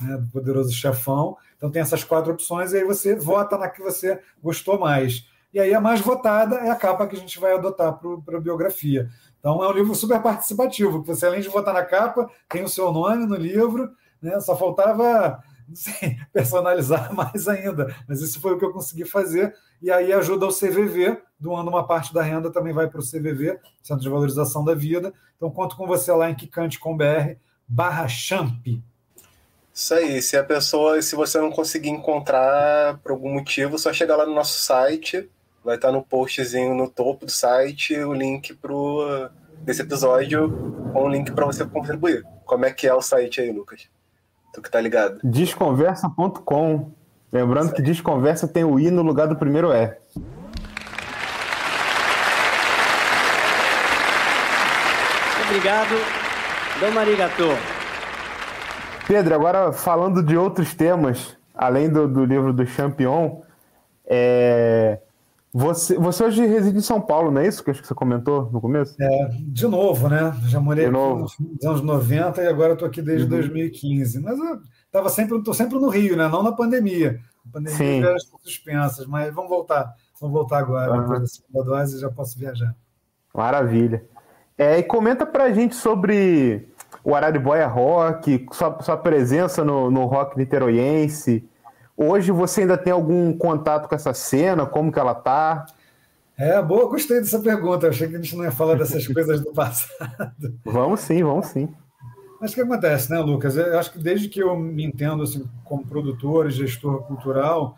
né, do Poderoso Chefão. Então tem essas quatro opções e aí você vota na que você gostou mais. E aí a mais votada é a capa que a gente vai adotar para a biografia. Então é um livro super participativo, que você além de votar na capa, tem o seu nome no livro, né? Só faltava sei, personalizar mais ainda, mas isso foi o que eu consegui fazer. E aí ajuda o CVV, doando uma parte da renda também vai para o CVV, Centro de Valorização da Vida. Então conto com você lá em Kikante.com.br barra champ. Isso aí, se a pessoa, se você não conseguir encontrar por algum motivo, só chegar lá no nosso site, vai estar no postzinho no topo do site o link pro desse episódio com o link para você contribuir. Como é que é o site aí, Lucas? Tu que tá ligado? Desconversa.com. Lembrando que Desconversa tem o I no lugar do primeiro E. Obrigado. Dom arigato. Pedro, agora falando de outros temas, além do, do livro do Champion, é... você, você hoje reside em São Paulo, não é isso que acho que você comentou no começo? É, de novo, né? Já morei nos anos 90 e agora estou aqui desde uhum. 2015. Mas eu tava sempre, estou sempre no Rio, né? Não na pandemia. A pandemia Sim. já suspensas, mas vamos voltar. Vamos voltar agora. Uhum. Depois da segunda dose já posso viajar. Maravilha. É, e comenta pra gente sobre o Araribóia Rock, sua, sua presença no, no rock niteroiense. Hoje você ainda tem algum contato com essa cena? Como que ela tá? É, boa, gostei dessa pergunta. Eu achei que a gente não ia falar dessas coisas do passado. Vamos sim, vamos sim. Mas o que acontece, né, Lucas? Eu acho que desde que eu me entendo assim, como produtor e gestor cultural,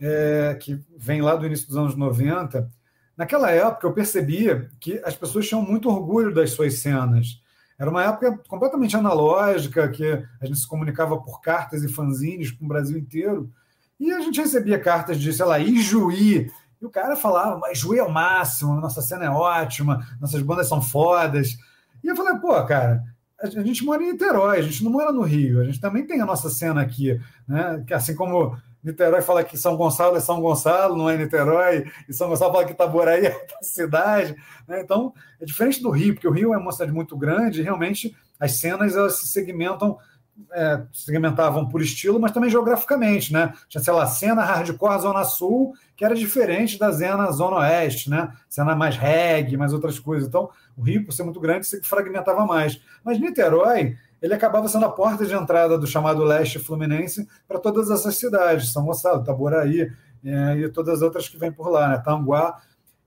é, que vem lá do início dos anos 90, naquela época eu percebia que as pessoas tinham muito orgulho das suas cenas. Era uma época completamente analógica, que a gente se comunicava por cartas e fanzines com o Brasil inteiro. E a gente recebia cartas de, sei lá, Ijuí. E o cara falava, mas Juí é o máximo, nossa cena é ótima, nossas bandas são fodas. E eu falei, pô, cara, a gente mora em Niterói, a gente não mora no Rio, a gente também tem a nossa cena aqui, né? Assim como Niterói fala que São Gonçalo é São Gonçalo, não é Niterói, e São Gonçalo fala que Itaboraí é a cidade. Né? Então, é diferente do Rio, porque o Rio é uma cidade muito grande e realmente as cenas elas se segmentam, é, segmentavam por estilo, mas também geograficamente. Né? Tinha, sei lá, cena hardcore Zona Sul, que era diferente da cena Zona Oeste, né? cena mais reggae, mais outras coisas. Então, o Rio, por ser muito grande, se fragmentava mais. Mas Niterói ele acabava sendo a porta de entrada do chamado leste fluminense para todas essas cidades, São Gonçalo, Itaboraí é, e todas as outras que vêm por lá, né? Tanguá.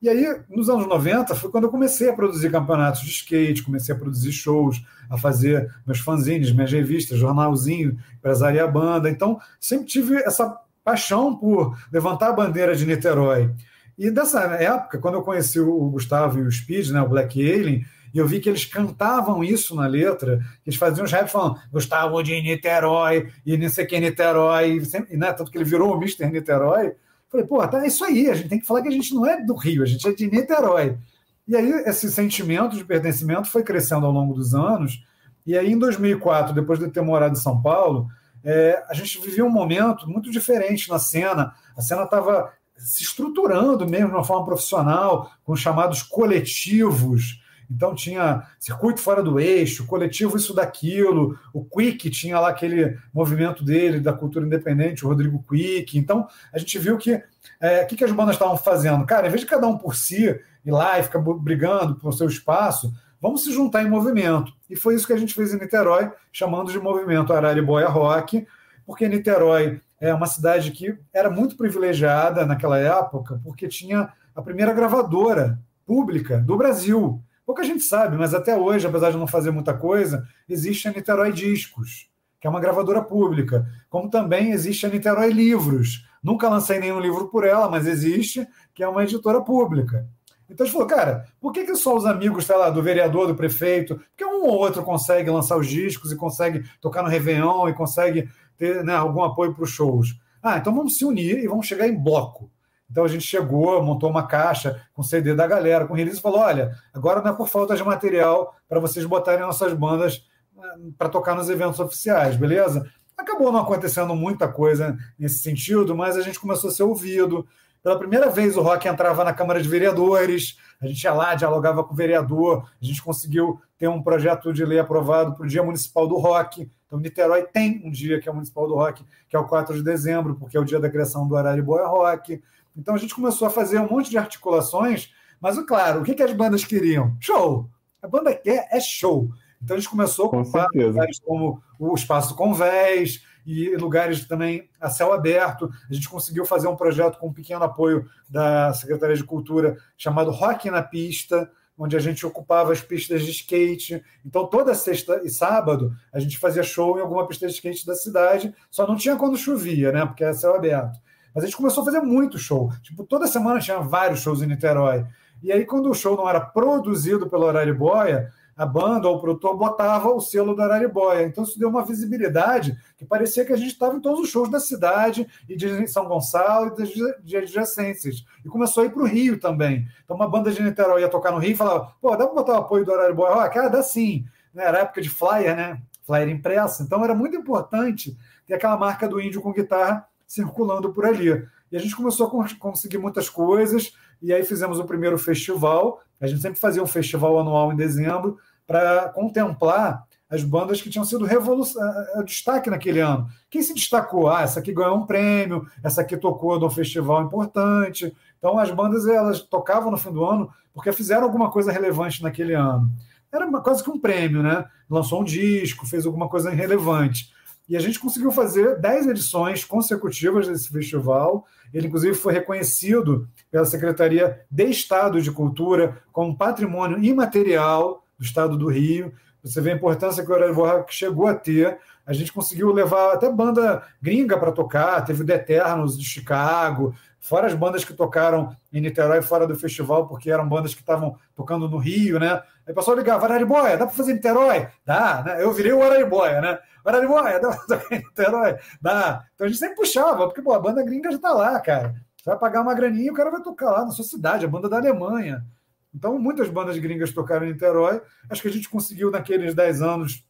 E aí, nos anos 90, foi quando eu comecei a produzir campeonatos de skate, comecei a produzir shows, a fazer meus fanzines, minhas revistas, jornalzinho, empresaria banda. Então, sempre tive essa paixão por levantar a bandeira de Niterói. E dessa época, quando eu conheci o Gustavo e o Speed, né, o Black Alien, e eu vi que eles cantavam isso na letra, eles faziam os raps falando Gustavo de Niterói, e não sei quem Niterói, e, né, tanto que ele virou o Mr. Niterói. Falei, pô, tá, é isso aí, a gente tem que falar que a gente não é do Rio, a gente é de Niterói. E aí esse sentimento de pertencimento foi crescendo ao longo dos anos, e aí em 2004, depois de ter morado em São Paulo, é, a gente vivia um momento muito diferente na cena, a cena estava se estruturando mesmo de uma forma profissional, com chamados coletivos, então tinha circuito fora do eixo, coletivo isso daquilo, o Quick tinha lá aquele movimento dele da cultura independente, o Rodrigo Quick. Então a gente viu que é, o que, que as bandas estavam fazendo? Cara, em vez de cada um por si ir lá e ficar brigando por seu espaço, vamos se juntar em movimento. E foi isso que a gente fez em Niterói, chamando de movimento Araribóia Rock, porque Niterói é uma cidade que era muito privilegiada naquela época, porque tinha a primeira gravadora pública do Brasil. Pouca gente sabe, mas até hoje, apesar de não fazer muita coisa, existe a Niterói Discos, que é uma gravadora pública, como também existe a Niterói Livros. Nunca lancei nenhum livro por ela, mas existe, que é uma editora pública. Então a gente falou, cara, por que, que só os amigos sei lá, do vereador, do prefeito, porque um ou outro consegue lançar os discos e consegue tocar no Réveillon e consegue ter né, algum apoio para os shows? Ah, então vamos se unir e vamos chegar em bloco. Então a gente chegou, montou uma caixa com CD da galera, com release e falou: olha, agora não é por falta de material para vocês botarem nossas bandas eh, para tocar nos eventos oficiais, beleza? Acabou não acontecendo muita coisa nesse sentido, mas a gente começou a ser ouvido. Pela primeira vez o rock entrava na Câmara de Vereadores, a gente ia lá, dialogava com o vereador, a gente conseguiu ter um projeto de lei aprovado para o Dia Municipal do Rock. Então, Niterói tem um dia que é o Municipal do Rock, que é o 4 de dezembro, porque é o dia da criação do Arariboia Rock. Então, a gente começou a fazer um monte de articulações, mas, claro, o que, que as bandas queriam? Show! A banda quer é show. Então, a gente começou com, com lugares como o Espaço Convés, e lugares também a céu aberto. A gente conseguiu fazer um projeto com um pequeno apoio da Secretaria de Cultura chamado Rock na Pista, onde a gente ocupava as pistas de skate. Então, toda sexta e sábado, a gente fazia show em alguma pista de skate da cidade, só não tinha quando chovia, né? Porque era céu aberto. Mas a gente começou a fazer muito show. Tipo, toda semana tinha vários shows em Niterói. E aí, quando o show não era produzido pelo Horário Boia, a banda ou o produtor botava o selo da Araribóia. Então isso deu uma visibilidade que parecia que a gente estava em todos os shows da cidade e de São Gonçalo e de adjacências. E começou a ir para o Rio também. Então uma banda de Niterói ia tocar no Rio e falava, pô, dá para botar o apoio do Araribóia? Ah, dá sim. Né, era época de flyer, né? Flyer impressa. Então era muito importante ter aquela marca do índio com guitarra circulando por ali. E a gente começou a conseguir muitas coisas, e aí fizemos o primeiro festival. A gente sempre fazia um festival anual em dezembro para contemplar as bandas que tinham sido eh, eh, destaque naquele ano. Quem se destacou? Ah, essa aqui ganhou um prêmio, essa aqui tocou num festival importante. Então as bandas elas tocavam no fim do ano porque fizeram alguma coisa relevante naquele ano. Era uma, quase que um prêmio, né? Lançou um disco, fez alguma coisa relevante. E a gente conseguiu fazer 10 edições consecutivas desse festival. Ele, inclusive, foi reconhecido pela Secretaria de Estado de Cultura como patrimônio imaterial do Estado do Rio. Você vê a importância que o Horário chegou a ter. A gente conseguiu levar até banda gringa para tocar, teve o The de Chicago, fora as bandas que tocaram em Niterói fora do festival, porque eram bandas que estavam tocando no Rio, né? Aí o pessoal ligava, Araribóia, dá para fazer Niterói? Dá, né? Eu virei o Araribóia, né? Para tocar em Niterói? Dá. Então a gente sempre puxava, porque pô, a banda gringa já está lá, cara. Você vai pagar uma graninha e o cara vai tocar lá na sua cidade, a banda da Alemanha. Então, muitas bandas gringas tocaram em Niterói. Acho que a gente conseguiu, naqueles 10 anos,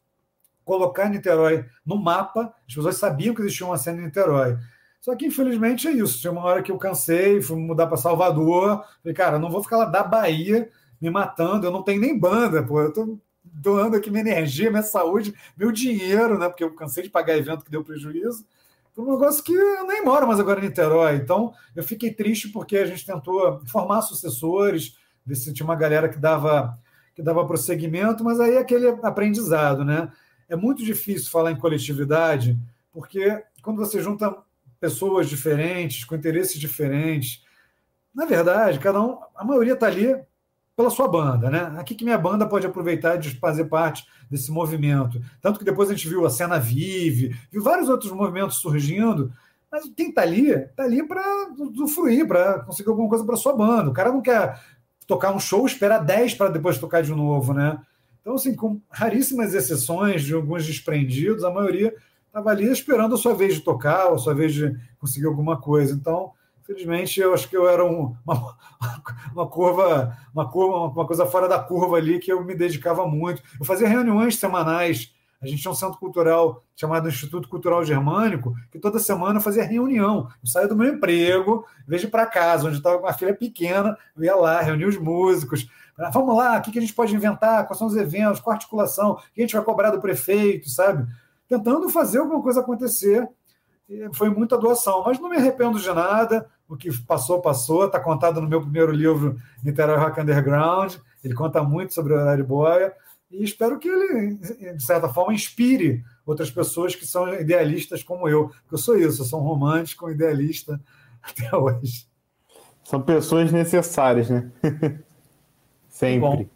colocar Niterói no mapa. As pessoas sabiam que existia uma cena em Niterói. Só que, infelizmente, é isso. Tinha uma hora que eu cansei, fui mudar para Salvador. Falei, cara, não vou ficar lá da Bahia me matando. Eu não tenho nem banda, pô. Eu tô doando aqui minha energia, minha saúde, meu dinheiro, né? Porque eu cansei de pagar evento que deu prejuízo. Foi um negócio que eu nem moro mais agora em Niterói. Então, eu fiquei triste porque a gente tentou formar sucessores, ver se tinha uma galera que dava, que dava prosseguimento, mas aí é aquele aprendizado, né? É muito difícil falar em coletividade, porque quando você junta pessoas diferentes, com interesses diferentes. Na verdade, cada um, a maioria está ali pela sua banda, né? Aqui que minha banda pode aproveitar de fazer parte desse movimento. Tanto que depois a gente viu a cena Vive, viu vários outros movimentos surgindo, mas quem está ali, está ali para usufruir, para conseguir alguma coisa para sua banda. O cara não quer tocar um show, esperar 10 para depois tocar de novo, né? Então, assim, com raríssimas exceções de alguns desprendidos, a maioria estava ali esperando a sua vez de tocar, a sua vez de conseguir alguma coisa. Então, infelizmente, eu acho que eu era um, uma, uma curva, uma curva, uma coisa fora da curva ali que eu me dedicava muito. Eu fazia reuniões semanais. A gente tinha um centro cultural chamado Instituto Cultural Germânico, que toda semana fazia reunião. Eu saía do meu emprego, vejo para casa, onde estava com uma filha pequena, eu ia lá, reunia os músicos. Vamos lá, o que a gente pode inventar? Quais são os eventos? Qual a articulação? O que a gente vai cobrar do prefeito, sabe? tentando fazer alguma coisa acontecer. Foi muita doação, mas não me arrependo de nada. O que passou, passou. Está contado no meu primeiro livro, Niterói Rock Underground. Ele conta muito sobre o horário boia. E espero que ele, de certa forma, inspire outras pessoas que são idealistas como eu. Porque eu sou isso, eu sou um romântico, um idealista até hoje. São pessoas necessárias, né? Sempre.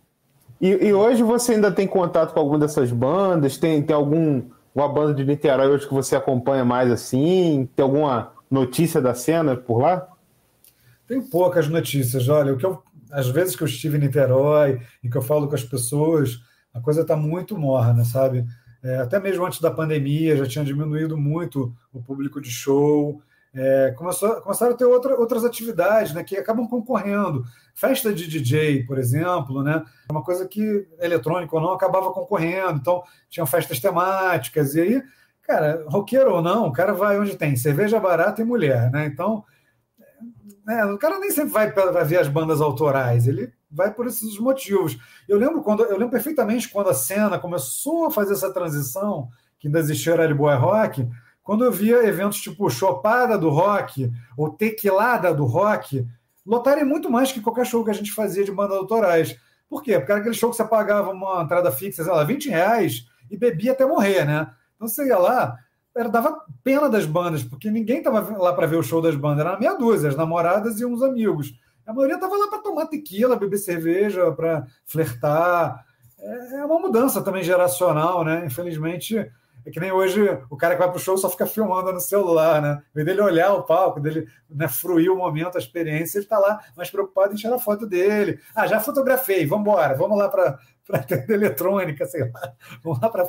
E, e, hoje você ainda tem contato com alguma dessas bandas? Tem, tem algum uma banda de Niterói hoje que você acompanha mais assim? Tem alguma notícia da cena por lá? Tem poucas notícias. Olha, o que eu, às vezes que eu estive em Niterói e que eu falo com as pessoas, a coisa está muito morna, sabe? É, até mesmo antes da pandemia já tinha diminuído muito o público de show. É, começou, começaram a ter outra, outras atividades né, que acabam concorrendo. Festa de DJ, por exemplo, né, é uma coisa que, eletrônico ou não, acabava concorrendo. Então, tinham festas temáticas. E aí, cara, roqueiro ou não, o cara vai onde tem cerveja barata e mulher. Né? Então, né, o cara nem sempre vai para ver as bandas autorais, ele vai por esses motivos. Eu lembro quando eu lembro perfeitamente quando a cena começou a fazer essa transição, que ainda existia o Boy Rock quando eu via eventos tipo Chopada do Rock ou Tequilada do Rock, lotarem muito mais que qualquer show que a gente fazia de bandas autorais. Por quê? Porque era aquele show que você pagava uma entrada fixa, sei lá, 20 reais e bebia até morrer, né? Então você ia lá, era, dava pena das bandas, porque ninguém estava lá para ver o show das bandas, era meia dúzia, as namoradas e uns amigos. A maioria estava lá para tomar tequila, beber cerveja, para flertar. É, é uma mudança também geracional, né? Infelizmente, é que nem hoje o cara que vai pro show só fica filmando no celular, né? Em dele olhar o palco, dele né, fruir o momento, a experiência, ele está lá mais preocupado em tirar a foto dele. Ah, já fotografei, vamos embora, vamos lá para para tenda eletrônica, sei lá. Vamos lá para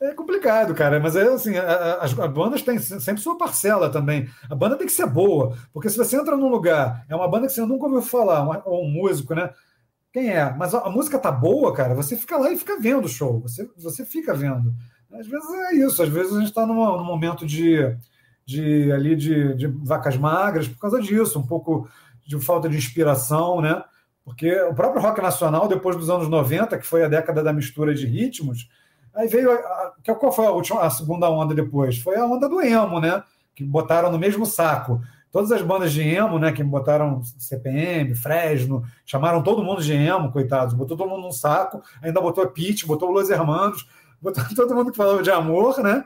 É complicado, cara. Mas é assim, as, as bandas têm sempre sua parcela também. A banda tem que ser boa, porque se você entra num lugar, é uma banda que você nunca ouviu falar, ou um músico, né? Quem é? Mas a, a música tá boa, cara. Você fica lá e fica vendo o show. Você, você fica vendo. Às vezes é isso, às vezes a gente está num momento de, de ali de, de, vacas magras por causa disso, um pouco de falta de inspiração, né? Porque o próprio rock nacional, depois dos anos 90, que foi a década da mistura de ritmos, aí veio. A, a, qual foi a, última, a segunda onda depois? Foi a onda do emo, né? Que botaram no mesmo saco. Todas as bandas de emo, né? Que botaram CPM, Fresno, chamaram todo mundo de emo, coitados. Botou todo mundo num saco, ainda botou a Pitch, botou o Los Hermanos, botou todo mundo que falava de amor, né?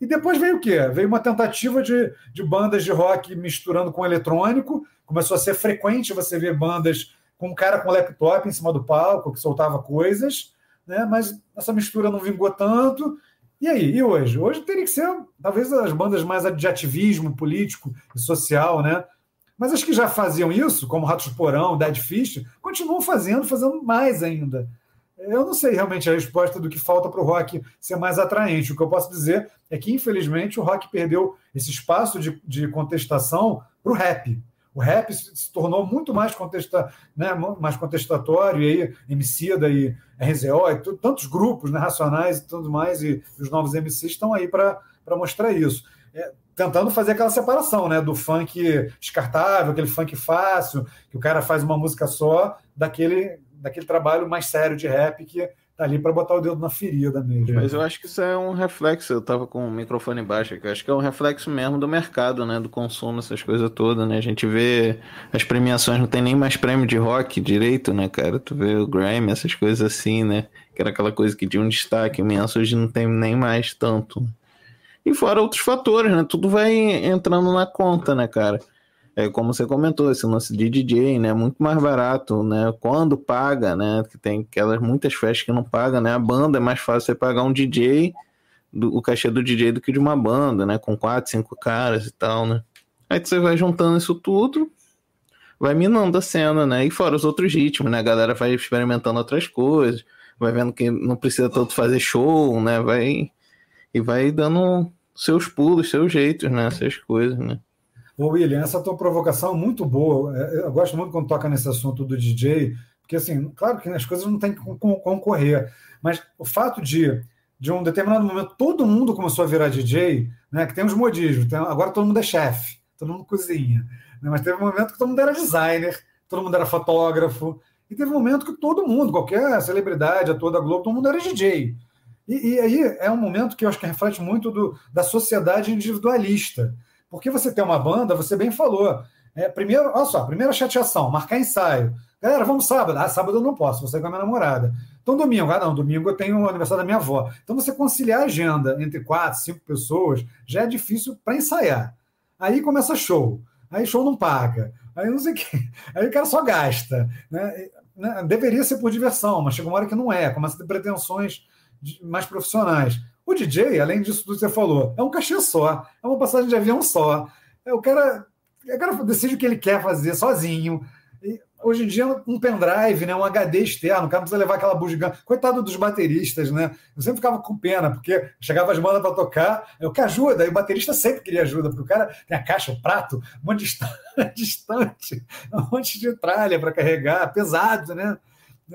E depois veio o quê? Veio uma tentativa de, de bandas de rock misturando com eletrônico. Começou a ser frequente você ver bandas com um cara com laptop em cima do palco que soltava coisas, né? Mas essa mistura não vingou tanto. E aí, e hoje? Hoje teria que ser talvez as bandas mais de ativismo político e social, né? Mas as que já faziam isso, como Ratos Porão, Dead Fish, continuam fazendo, fazendo mais ainda. Eu não sei realmente a resposta do que falta para o rock ser mais atraente. O que eu posso dizer é que, infelizmente, o rock perdeu esse espaço de, de contestação para o rap. O rap se tornou muito mais, contesta, né, mais contestatório, e aí Emicida e RZO, e tantos grupos né, racionais e tudo mais, e, os novos MCs estão aí para mostrar isso. É, tentando fazer aquela separação né, do funk descartável, aquele funk fácil, que o cara faz uma música só, daquele daquele trabalho mais sério de rap que ali para botar o dedo na ferida mesmo. Mas eu acho que isso é um reflexo, eu tava com o microfone baixo aqui, eu acho que é um reflexo mesmo do mercado, né, do consumo, essas coisas todas, né, a gente vê as premiações, não tem nem mais prêmio de rock direito, né, cara, tu vê o Grammy, essas coisas assim, né, que era aquela coisa que tinha um destaque imenso, hoje não tem nem mais tanto. E fora outros fatores, né, tudo vai entrando na conta, né, cara é como você comentou, esse lance de DJ, né? Muito mais barato, né? Quando paga, né? Que tem aquelas muitas festas que não pagam, né? A banda é mais fácil você pagar um DJ, do, o cachê do DJ do que de uma banda, né? Com quatro, cinco caras e tal, né? Aí você vai juntando isso tudo, vai minando a cena, né? E fora os outros ritmos, né? A galera vai experimentando outras coisas, vai vendo que não precisa tanto fazer show, né? Vai e vai dando seus pulos, seus jeitos, né? Essas coisas, né? Ô, William, essa tua provocação é muito boa. É, eu gosto muito quando toca nesse assunto do DJ, porque, assim, claro que as coisas não têm como concorrer, mas o fato de, de um determinado momento, todo mundo começou a virar DJ, né, que tem os modismos, agora todo mundo é chefe, todo mundo cozinha, né, mas teve um momento que todo mundo era designer, todo mundo era fotógrafo, e teve um momento que todo mundo, qualquer celebridade, a toda Globo, todo mundo era DJ. E, e, aí é um momento que eu acho que reflete muito do, da sociedade individualista. Porque você tem uma banda, você bem falou. É, primeiro, olha só, primeira chateação, marcar ensaio. Galera, vamos sábado. Ah, sábado eu não posso, vou sair com a minha namorada. Então, domingo, ah, não, domingo eu tenho o aniversário da minha avó. Então, você conciliar a agenda entre quatro, cinco pessoas já é difícil para ensaiar. Aí começa show. Aí show não paga. Aí não sei o quê. Aí o cara só gasta. Né? né, deveria ser por diversão, mas chega uma hora que não é, começa a ter pretensões mais profissionais. O DJ, além disso tudo que você falou, é um cachê só, é uma passagem de avião só. É, o, cara, o cara decide o que ele quer fazer sozinho. E hoje em dia, um pendrive, né, um HD externo, o cara precisa levar aquela bugiganga. Coitado dos bateristas, né? Eu sempre ficava com pena, porque chegava as bandas para tocar, eu que ajuda, e o baterista sempre queria ajuda, porque o cara tem a caixa, o prato, um monte de um monte de tralha para carregar, pesado, né?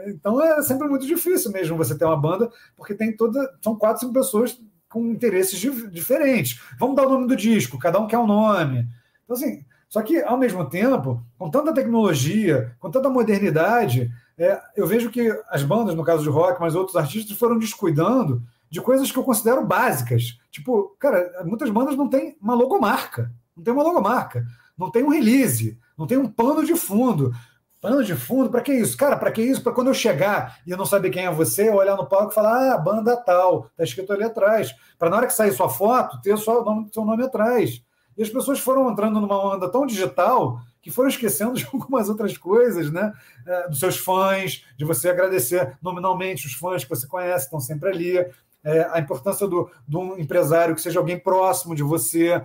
Então é sempre muito difícil mesmo você ter uma banda, porque tem toda. São quatro, cinco pessoas com interesses di- diferentes. Vamos dar o nome do disco, cada um quer um nome. Então, assim, só que, ao mesmo tempo, com tanta tecnologia, com tanta modernidade, é, eu vejo que as bandas, no caso de rock, mas outros artistas, foram descuidando de coisas que eu considero básicas. Tipo, cara, muitas bandas não têm uma logomarca. Não tem uma logomarca. Não tem um release. Não tem um pano de fundo. Pano de fundo, para que isso? Cara, para que isso? Para quando eu chegar e eu não saber quem é você, eu olhar no palco e falar, ah, banda tal, tá escrito ali atrás. Para na hora que sair sua foto, ter o nome, seu nome atrás. E as pessoas foram entrando numa onda tão digital que foram esquecendo de algumas outras coisas, né? É, dos seus fãs, de você agradecer nominalmente os fãs que você conhece, estão sempre ali. É, a importância do, de um empresário que seja alguém próximo de você,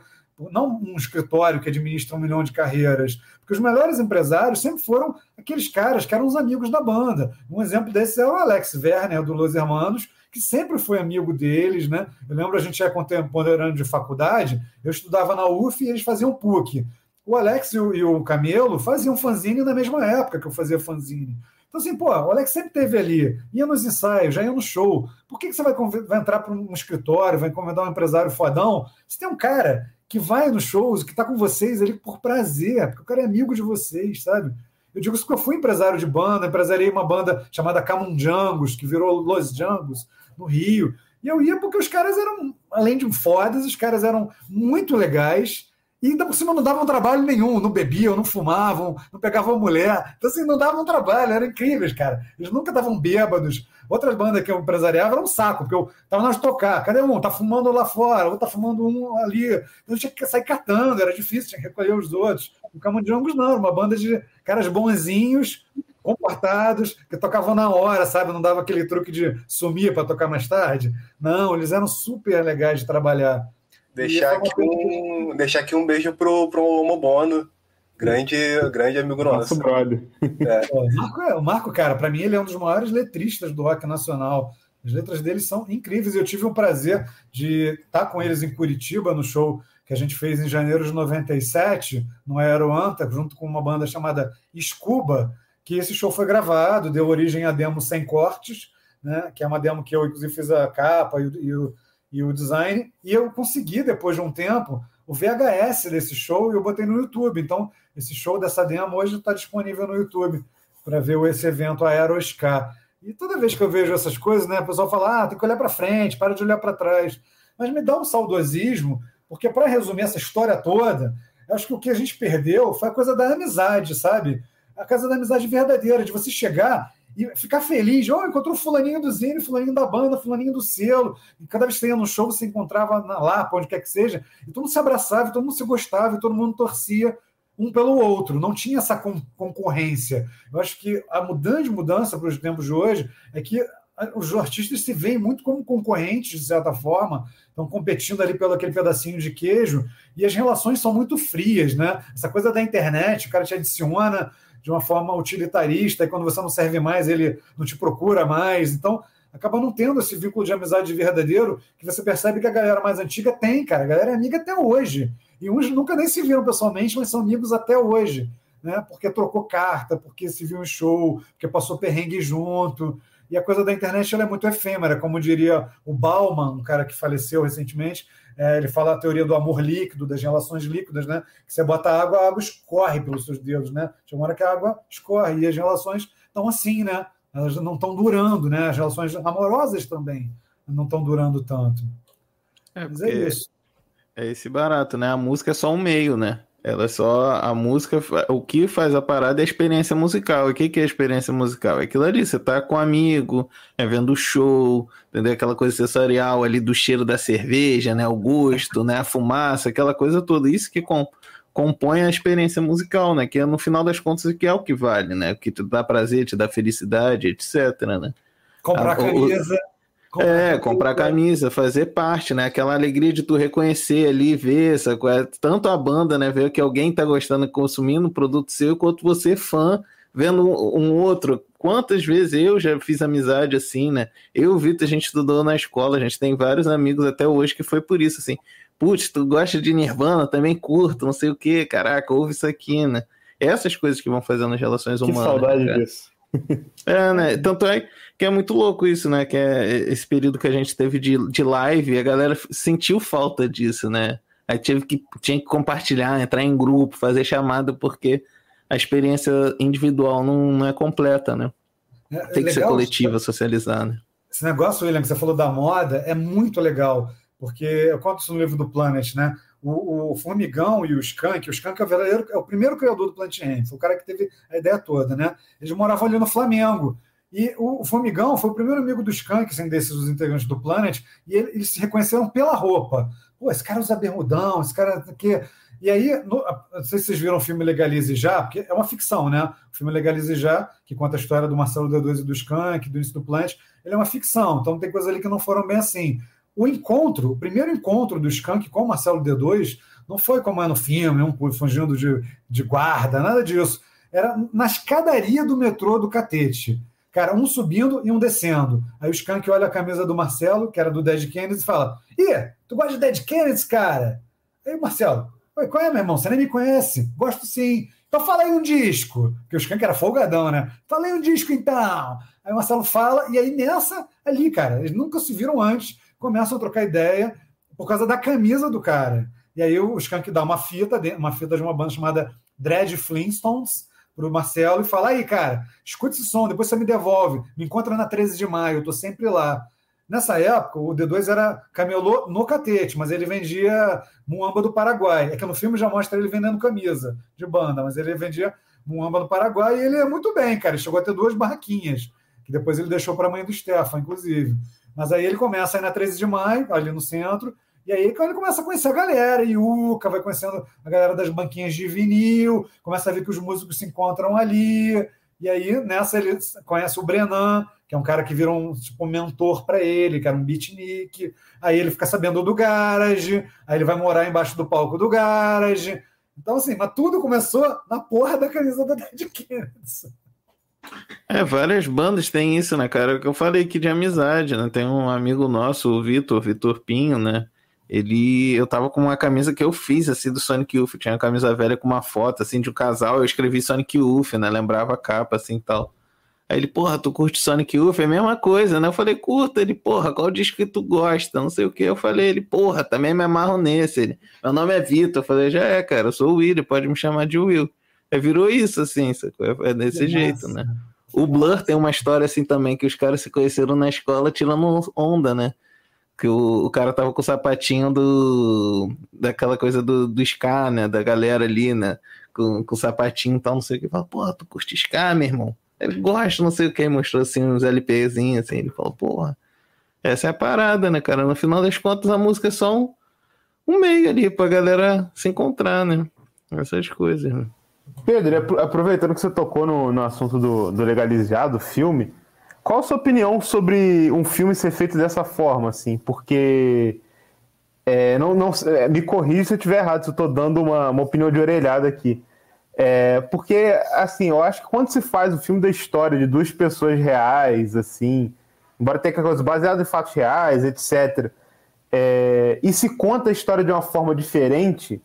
não um escritório que administra um milhão de carreiras. Porque os melhores empresários sempre foram aqueles caras que eram os amigos da banda. Um exemplo desses é o Alex Werner, do Los Hermanos, que sempre foi amigo deles, né? Eu lembro a gente é contemporâneo de faculdade, eu estudava na UF e eles faziam PUC. O Alex e o, Camelo faziam fanzine na mesma época que eu fazia fanzine. Então, assim, pô, o Alex sempre esteve ali, ia nos ensaios, já ia no show. Por que, que você vai, vai entrar para um escritório, vai convidar um empresário fodão? Você tem um cara que vai nos shows, que está com vocês ali por prazer, porque o cara é amigo de vocês, sabe? Eu digo isso porque eu fui empresário de banda, empresariei uma banda chamada Camundjangos, que virou Los Jangos, no Rio. E eu ia porque os caras eram, além de fodas, os caras eram muito legais e ainda por cima não davam trabalho nenhum, não bebiam, não fumavam, não pegavam mulher. Então, assim, não davam trabalho, eram incríveis, cara. Eles nunca estavam bêbados. Outras bandas que eu empresariava era um saco, porque eu tava de tocar. Cadê um? Tá fumando lá fora, outro tá fumando um ali. Então eu tinha que sair catando, era difícil, tinha que recolher os outros. O Camundongos não, era uma banda de caras bonzinhos, comportados, que tocavam na hora, sabe? Não dava aquele truque de sumir para tocar mais tarde. Não, eles eram super legais de trabalhar. Deixar aqui um, deixar aqui um beijo pro, pro Mobono, grande, grande amigo Nosso nosso. brother. Pô, O Marco, é- o Marco, cara, para mim ele é um dos maiores letristas do rock nacional. As letras dele são incríveis. Eu tive o prazer de estar com eles em Curitiba no show que a gente fez em janeiro de 97, no Aeroanta, junto com uma banda chamada Scuba, que esse show foi gravado, deu origem à demo sem cortes, né? que é uma demo que eu, inclusive, fiz a capa e e o, e o design. E eu consegui, depois de um tempo, o VHS desse show e eu botei no YouTube. Então, esse show dessa demo hoje está disponível no YouTube para ver esse evento Aeroscar. E toda vez que eu vejo essas coisas, né, o pessoal fala: ah, tem que olhar para frente, para de olhar para trás. Mas me dá um saudosismo, porque para resumir essa história toda, acho que o que a gente perdeu foi a coisa da amizade, sabe? A coisa da amizade verdadeira, de você chegar e ficar feliz. Oh, encontrou fulaninho do Zine, fulaninho da banda, fulaninho do selo. E cada vez que você ia no show, você encontrava na Lapa, onde quer que seja, e todo mundo se abraçava, todo mundo se gostava, e todo mundo torcia um pelo outro. Não tinha essa con- concorrência. Eu acho que a mudança de mudança para os tempos de hoje é que os artistas se veem muito como concorrentes, de certa forma, estão competindo ali pelo aquele pedacinho de queijo, e as relações são muito frias, né? Essa coisa da internet, o cara te adiciona de uma forma utilitarista, e quando você não serve mais, ele não te procura mais. Então, acaba não tendo esse vínculo de amizade verdadeiro que você percebe que a galera mais antiga tem, cara. A galera é amiga até hoje. E uns nunca nem se viram pessoalmente, mas são amigos até hoje, né? Porque trocou carta, porque se viu em show, porque passou perrengue junto. E a coisa da internet ela é muito efêmera, como diria o Bauman, um cara que faleceu recentemente, é, ele fala a teoria do amor líquido, das relações líquidas, né? Que você bota água, a água escorre pelos seus dedos, né? Chega uma hora que a água escorre, e as relações estão assim, né? Elas não estão durando, né? As relações amorosas também não estão durando tanto. É, Mas é isso. é esse barato, né? A música é só um meio, né? Ela é só a música, o que faz a parada é a experiência musical. E o que que é a experiência musical? É aquilo ali, você tá com um amigo, é vendo o show, entendeu? Aquela coisa sensorial ali do cheiro da cerveja, né? O gosto, né? A fumaça, aquela coisa toda. Isso que com- compõe a experiência musical, né? Que é, no final das contas que é o que vale, né? O que te dá prazer, te dá felicidade, etc, né? Comprar Ah, o- camisa. É, comprar camisa, fazer parte, né? Aquela alegria de tu reconhecer ali, ver, sabe? é? tanto a banda, né? Ver que alguém tá gostando e consumindo um produto seu, quanto você, fã, vendo um, outro. Quantas vezes eu já fiz amizade assim, né? Eu Vitor, a gente estudou na escola, a gente tem vários amigos até hoje que foi por isso, assim. Putz, tu gosta de Nirvana, também curto, não sei o quê, caraca, ouve isso aqui, né? Essas coisas que vão fazendo as relações Que humanas. saudade cara. disso. É, né? Tanto é que é muito louco isso, né? Que é esse período que a gente teve de, de live, a galera sentiu falta disso, né? Aí teve que, tinha que compartilhar, entrar em grupo, fazer chamada, porque a experiência individual não, não é completa, né? É Tem que ser coletiva, socializar, né? Esse negócio, William, que você falou da moda, é muito legal, porque eu conto isso no livro do Planet, né? O, o Formigão e o Skank, o Skank é o, é o primeiro criador do Planet foi o cara que teve a ideia toda, né? Eles moravam ali no Flamengo. E o, Formigão foi o primeiro amigo do Skank, sem desses os integrantes do Planet, e ele- eles se reconheceram pela roupa. Pô, esse cara usa bermudão, esse cara que. E aí, no- não sei se vocês viram o filme Legalize Já, porque é uma ficção, né? O filme Legalize Já, que conta a história do Marcelo D2 e do Skank, do início do Planet, ele é uma ficção, então tem coisas ali que não foram bem assim. O encontro, o primeiro encontro do Skank com o Marcelo D2 não foi como é no filme, um fugindo de, de guarda, nada disso. Era na escadaria do metrô do Catete. Cara, um subindo e um descendo. Aí o Skank olha a camisa do Marcelo, que era do Dead Kennedys, e fala: Ih, tu gosta de Dead Kennedys, cara? Aí o Marcelo, Oi, qual é, meu irmão? Você nem me conhece? Gosto sim. Então fala aí um disco. Porque o Skank era folgadão, né? Fala aí um disco então. Aí o Marcelo fala, e aí nessa, ali, cara, eles nunca se viram antes, começam a trocar ideia por causa da camisa do cara. E aí o Skank dá uma fita, uma fita de uma banda chamada Dread Flintstones, pro Marcelo e fala: aí, cara, escuta esse som, depois você me devolve. Me encontra na 13 de maio, eu tô sempre lá. Nessa época, o D2 era camelô no catete, mas ele vendia muamba do Paraguai. É que no filme já mostra ele vendendo camisa de banda, mas ele vendia muamba do Paraguai e ele é muito bem, cara. Ele chegou a ter duas barraquinhas, que depois ele deixou para a mãe do Stefan, inclusive. Mas aí ele começa aí na 13 de maio, ali no centro, e aí ele começa a conhecer a galera, Iuca, vai conhecendo a galera das banquinhas de vinil, começa a ver que os músicos se encontram ali, e aí nessa ele conhece o Brenan, que é um cara que vira um tipo mentor para ele, que era um beatnik. Aí ele fica sabendo do garage, aí ele vai morar embaixo do palco do garage. Então, assim, mas tudo começou na porra da camisa da Dead Kennedys. É, várias bandas têm isso, né, cara? É que eu falei aqui de amizade, né? Tem um amigo nosso, o Vitor, Vitor Pinho, né? Ele, eu tava com uma camisa que eu fiz, assim, do Sonic Youth. Tinha uma camisa velha com uma foto, assim, de um casal. Eu escrevi Sonic Youth, né? Lembrava a capa, assim, tal. Aí ele, porra, tu curte Sonic Youth? É a mesma coisa, né? Eu falei, curta. Ele, porra, qual disco que tu gosta? Não sei o que. Eu falei, ele, porra, também me amarro nesse. Ele, meu nome é Vitor. Eu falei, já é, cara, eu sou o Will, pode me chamar de Will. Aí virou isso, assim, sacou? é desse jeito, né? O Blur tem uma história assim também, que os caras se conheceram na escola tirando onda, né? Que o, o cara tava com o sapatinho do. daquela coisa do, do Ska, né? Da galera ali, né? Com, com o sapatinho e tal, não sei o que. Fala, porra, tu curte Ska, meu irmão? Ele gosta, não sei o que. Mostrou assim uns LPzinhos, assim. Ele falou, porra, essa é a parada, né, cara? No final das contas, a música é só um, um meio ali pra galera se encontrar, né? Essas coisas, né? Pedro, apro- aproveitando que você tocou no, no assunto do, do legalizado, filme, qual a sua opinião sobre um filme ser feito dessa forma, assim? Porque é, não, não, é, me corrija se eu estiver errado, se eu estou dando uma, uma opinião de orelhada aqui. É, porque, assim, eu acho que quando se faz o filme da história de duas pessoas reais, assim, embora tenha coisa baseada em fatos reais, etc., é, e se conta a história de uma forma diferente,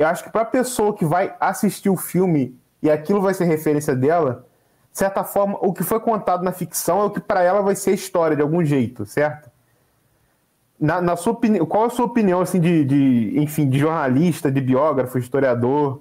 eu acho que para a pessoa que vai assistir o filme e aquilo vai ser referência dela, de certa forma, o que foi contado na ficção é o que para ela vai ser história de algum jeito, certo? Na, na sua opinião, qual a sua opinião assim de, de, enfim, de jornalista, de biógrafo, historiador?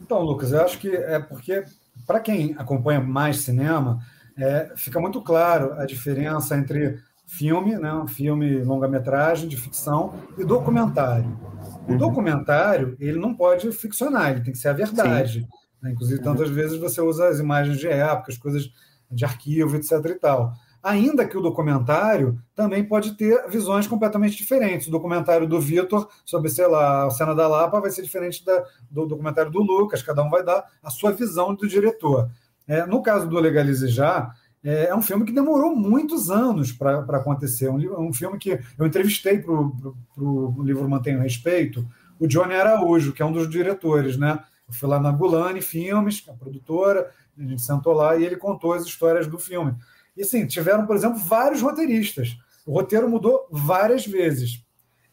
Então, Lucas, eu acho que é porque, para quem acompanha mais cinema, é, fica muito claro a diferença entre filme, né, um filme longa-metragem de ficção e documentário. O documentário, ele não pode ficcionar, ele tem que ser a verdade. né? Inclusive, tantas vezes você usa as imagens de época, as coisas de arquivo, etc. e tal. Ainda que o documentário também pode ter visões completamente diferentes. O documentário do Vitor sobre, sei lá, a cena da Lapa vai ser diferente da, do documentário do Lucas, cada um vai dar a sua visão do diretor. É, no caso do Legalize Já, é, é um filme que demorou muitos anos para acontecer. Um, um filme que eu entrevistei para o livro Mantenho Respeito, o Johnny Araújo, que é um dos diretores, né? Eu fui lá na Gulani Filmes, a produtora, a gente sentou lá e ele contou as histórias do filme. E sim, tiveram, por exemplo, vários roteiristas. O roteiro mudou várias vezes.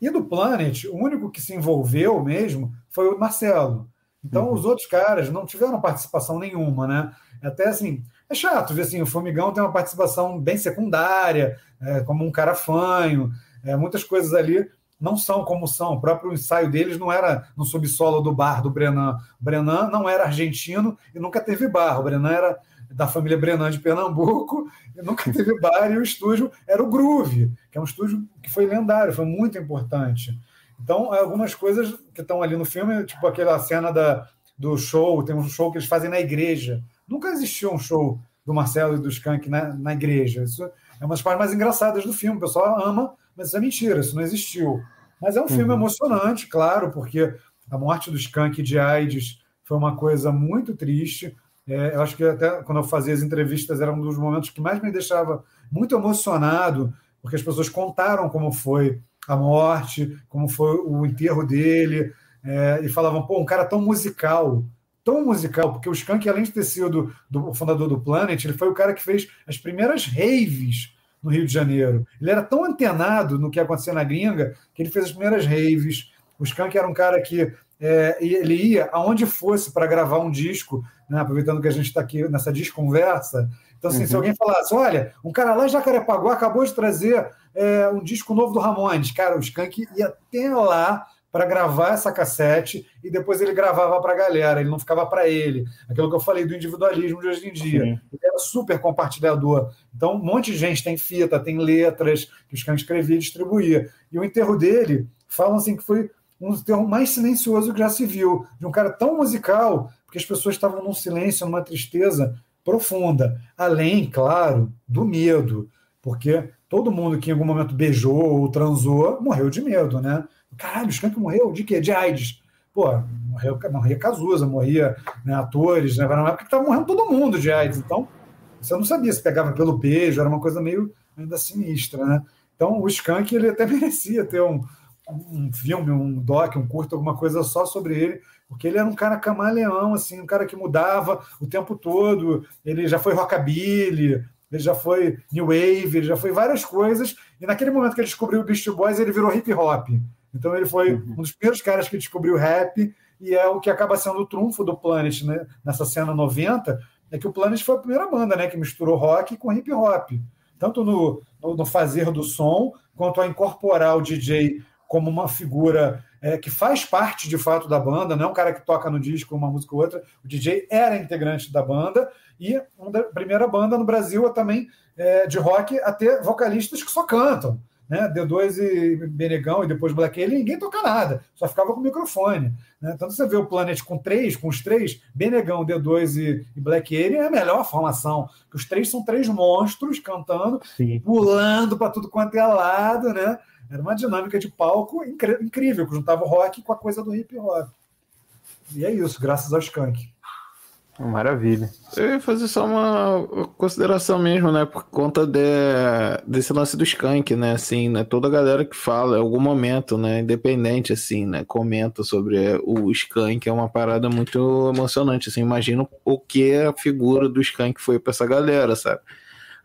E do Planet, o único que se envolveu mesmo foi o Marcelo. Então, uhum. os outros caras não tiveram participação nenhuma, né? Até assim, é chato ver assim, o Formigão tem uma participação bem secundária, é, como um cara fanho, é, muitas coisas ali não são como são. O próprio ensaio deles não era no subsolo do bar do Brenan. O Brenan não era argentino e nunca teve bar. O Brenan era da família Brenan de Pernambuco e nunca teve bar. E o estúdio era o Groove, que é um estúdio que foi lendário, foi muito importante. Então, algumas coisas que estão ali no filme, tipo aquela cena da, do show, tem um show que eles fazem na igreja. Nunca existiu um show do Marcelo e do Skank na, na igreja. Isso é uma das partes mais engraçadas do filme. O pessoal ama, mas isso é mentira, isso não existiu. Mas é um filme uhum. emocionante, claro, porque a morte do Skank de AIDS foi uma coisa muito triste. É, eu acho que até quando eu fazia as entrevistas era um dos momentos que mais me deixava muito emocionado, porque as pessoas contaram como foi a morte, como foi o enterro dele, é, e falavam, pô, um cara tão musical, tão musical, porque o Skank, além de ter sido do, o fundador do Planet, ele foi o cara que fez as primeiras raves no Rio de Janeiro. Ele era tão antenado no que acontecia na gringa que ele fez as primeiras raves. O Skank era um cara que é, ele ia aonde fosse para gravar um disco, né, aproveitando que a gente está aqui nessa desconversa. Então, assim, uhum. se alguém falasse, olha, um cara lá em Jacarepaguá acabou de trazer é, um disco novo do Ramones, cara, o Skank ia até lá para gravar essa cassete e depois ele gravava para a galera, ele não ficava para ele. Aquilo que eu falei do individualismo de hoje em dia. Sim. Ele era super compartilhador. Então, um monte de gente tem fita, tem letras que os caras escreviam e distribuía. E o enterro dele, falam assim que foi um enterro mais silencioso que já se viu, de um cara tão musical, porque as pessoas estavam num silêncio, numa tristeza profunda. Além, claro, do medo, porque todo mundo que em algum momento beijou ou transou morreu de medo, né? Caralho, o Skank morreu de quê? De AIDS. Pô, morreu, morria Cazuza, morria né, atores, né? Era uma época que estava morrendo todo mundo de AIDS. Então, você não sabia se pegava pelo beijo, era uma coisa meio ainda sinistra, né? Então, o Skank, ele até merecia ter um, um filme, um doc, um curto, alguma coisa só sobre ele, porque ele era um cara camaleão, assim, um cara que mudava o tempo todo. Ele já foi rockabilly, ele já foi new wave, ele já foi várias coisas. E naquele momento que ele descobriu o Beast Boys, ele virou hip hop. Então ele foi uhum. um dos primeiros caras que descobriu rap e é o que acaba sendo o trunfo do Planet né? nessa cena 90, é que o Planet foi a primeira banda né, que misturou rock com hip hop. Tanto no, no, fazer do som, quanto a incorporar o DJ como uma figura é, que faz parte de fato da banda, não é um cara que toca no disco uma música ou outra. O DJ era integrante da banda e a primeira banda no Brasil também é, de rock a ter vocalistas que só cantam né? D2 e Benegão e depois Black Alien, ninguém toca nada, só ficava com o microfone. Né? Tanto você vê o Planet com três, com os três, Benegão, D2 e, e Black Alien é a melhor formação, que os três são três monstros cantando, Sim. pulando para tudo quanto é lado, né? Era uma dinâmica de palco incrível, que juntava o rock com a coisa do hip hop. E é isso, graças ao Skank. Maravilha. Eu ia fazer só uma consideração mesmo, né? Por conta de, desse lance do Skank, né? Assim, né? Toda a galera que fala, em algum momento, né? Independente, assim, né? Comenta sobre o Skank, é uma parada muito emocionante, assim. Imagino o que a figura do Skank foi pra essa galera, sabe?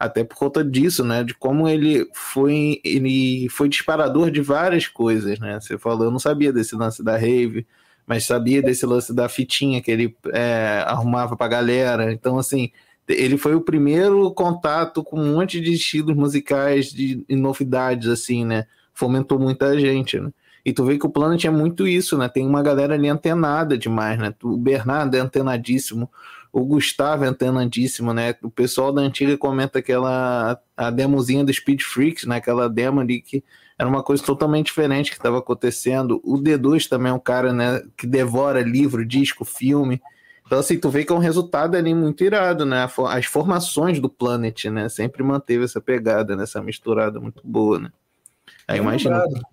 Até por conta disso, né? De como ele foi, ele foi disparador de várias coisas, né? Você falou, eu não sabia desse lance da rave, mas sabia desse lance da fitinha que ele é, arrumava pra galera. Então, assim, ele foi o primeiro contato com um monte de estilos musicais de, de novidades, assim, né? Fomentou muita gente, né? E tu vê que o Planet é muito isso, né? Tem uma galera ali antenada demais, né? O Bernardo é antenadíssimo, o Gustavo é antenadíssimo, né? O pessoal da antiga comenta aquela a demozinha do Speed Freaks, né? Aquela demo ali que era uma coisa totalmente diferente que estava acontecendo. O D2 também é um cara né, que devora livro, disco, filme. Então, assim, tu vê que é um resultado ali muito irado, né? As formações do Planet, né? Sempre manteve essa pegada, né? essa misturada muito boa, né? Aí imagina. Lembrado.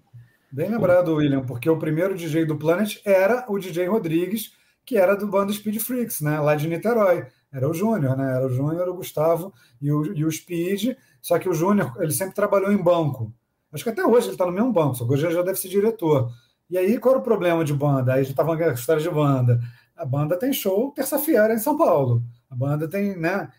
Bem lembrado, William, porque o primeiro DJ do Planet era o DJ Rodrigues, que era do bando Speed Freaks, né? Lá de Niterói. Era o Júnior, né? Era o Júnior, o Gustavo e o, e o Speed. Só que o Júnior, ele sempre trabalhou em banco. Acho que até hoje ele está no mesmo banco, só que hoje ele já deve ser diretor. E aí, qual era o problema de banda? Aí a gente estava falando a história de banda. A banda tem show terça-feira em São Paulo. A banda tem, né,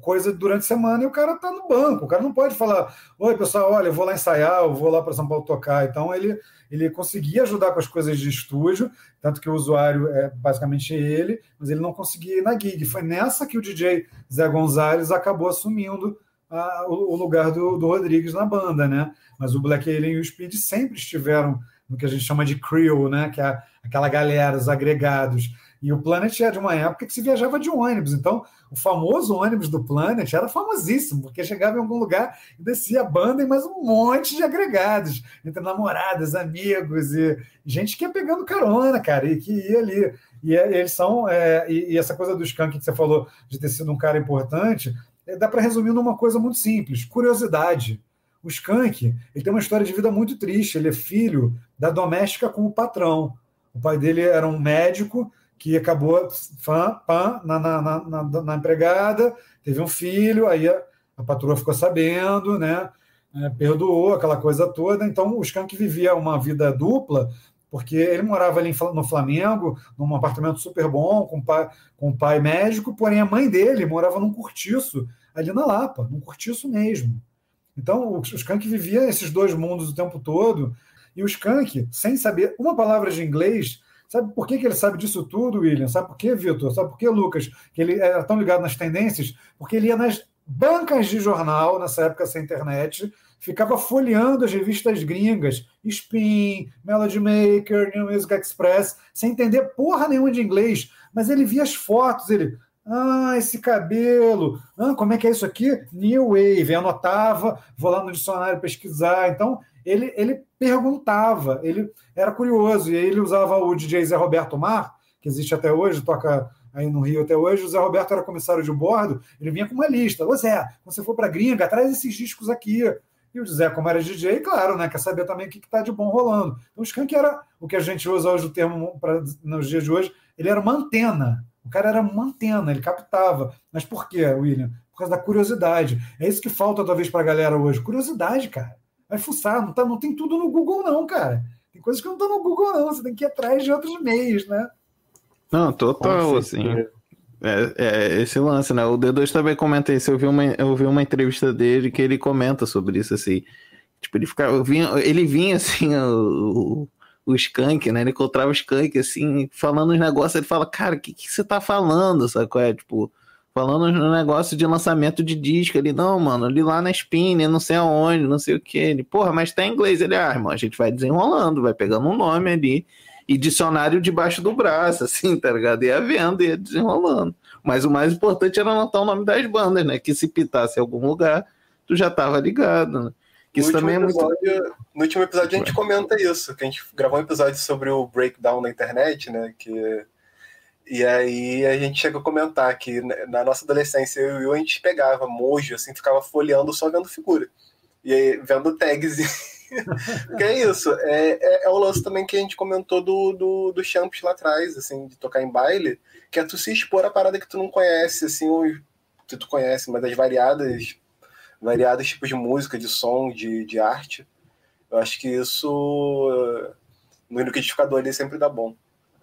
coisa durante a semana e o cara tá no banco. O cara não pode falar: Oi, pessoal, olha, eu vou lá ensaiar, eu vou lá para São Paulo tocar. Então, ele, ele conseguia ajudar com as coisas de estúdio, tanto que o usuário é basicamente ele, mas ele não conseguia ir na gig. Foi nessa que o DJ Zé Gonzalez acabou assumindo a, o, lugar do, do Rodrigues na banda, né? Mas o Black Alien e o Speed sempre estiveram no que a gente chama de crew, né? Que é aquela galera, os agregados. E o Planet é de uma época que se viajava de ônibus. Então, o famoso ônibus do Planet era famosíssimo, porque chegava em algum lugar e descia a banda e mais um monte de agregados, entre namoradas, amigos e gente que ia pegando carona, cara, e que ia ali. E é, eles são. É, e, e, essa coisa do Skank que você falou de ter sido um cara importante, dá para resumir numa coisa muito simples: curiosidade. O Skank ele tem uma história de vida muito triste. Ele é filho da doméstica com o patrão. O pai dele era um médico que acabou fã, pã, na, na, na, na, empregada, teve um filho, aí a, a patroa ficou sabendo, né? É, perdoou aquela coisa toda. Então o Skank vivia uma vida dupla, porque ele morava ali no Flamengo, num apartamento super bom, com pai, com pai médico, porém a mãe dele morava num cortiço ali na Lapa, num cortiço mesmo. Então o Skank vivia esses dois mundos o tempo todo, e o Skank, sem saber uma palavra de inglês, Sabe por que, que ele sabe disso tudo, William? Sabe por que, Vitor? Sabe por que, Lucas? Que ele era tão ligado nas tendências? Porque ele ia nas bancas de jornal, nessa época sem internet, ficava folheando as revistas gringas, Spin, Melody Maker, New Music Express, sem entender porra nenhuma de inglês, mas ele via as fotos, ele, ah, esse cabelo, ah, como é que é isso aqui? New Wave, anotava, vou lá no dicionário pesquisar, então ele, ele perguntava, ele era curioso, e ele usava o DJ Zé Roberto Mar, que existe até hoje, toca aí no Rio até hoje, o Zé Roberto era comissário de bordo, ele vinha com uma lista, ô Zé, quando você for para gringa, traz esses discos aqui, e o Zé, como era DJ, claro, né, quer saber também o que está de bom rolando. Então o Skank era o que a gente usa hoje o termo pra, nos dias de hoje, ele era uma antena, o cara era uma antena, ele captava. Mas por quê, William? Por causa da curiosidade. É isso que falta, talvez, para a galera hoje. Curiosidade, cara. Vai fuçar, não, tá, não tem tudo no Google, não, cara. Tem coisas que não estão no Google, não. Você tem que ir atrás de outros meios, né? Não, total, assim. É, é, esse lance, né? O D2 também comenta isso. Eu vi, uma, eu vi uma entrevista dele que ele comenta sobre isso, assim. Tipo, ele ficava. Vinha, ele vinha assim, o, o Skank, né? Ele encontrava o Skank, assim, falando uns negócios. Ele fala, cara, o que, que você tá falando? Qual é? Tipo, falando um negócio de lançamento de disco. Ele, não, mano, ali lá na Spin, não sei aonde, não sei o que. Ele, porra, mas tá em inglês. Ele, ah, irmão, a gente vai desenrolando, vai pegando um nome ali e dicionário debaixo do braço, assim, tá ligado? Ia vendo, ia desenrolando. Mas o mais importante era anotar o nome das bandas, né? Que se pitasse em algum lugar, tu já tava ligado, né? Que isso também é muito... No último episódio a gente comenta isso, que a gente gravou um episódio sobre o breakdown na internet, né? Que... E aí a gente chega a comentar que na nossa adolescência eu e o a gente pegava mojo, assim, ficava folheando só vendo figura. E aí vendo tags. que é isso. É, é, é, o lance também que a gente comentou do, do, do Champs lá atrás, assim, de tocar em baile, que é tu se expor a parada que tu não conhece, assim, ou que tu conhece, mas as variadas variados tipos de música, de som, de, de arte. Eu acho que isso no liquidificador ali sempre dá bom.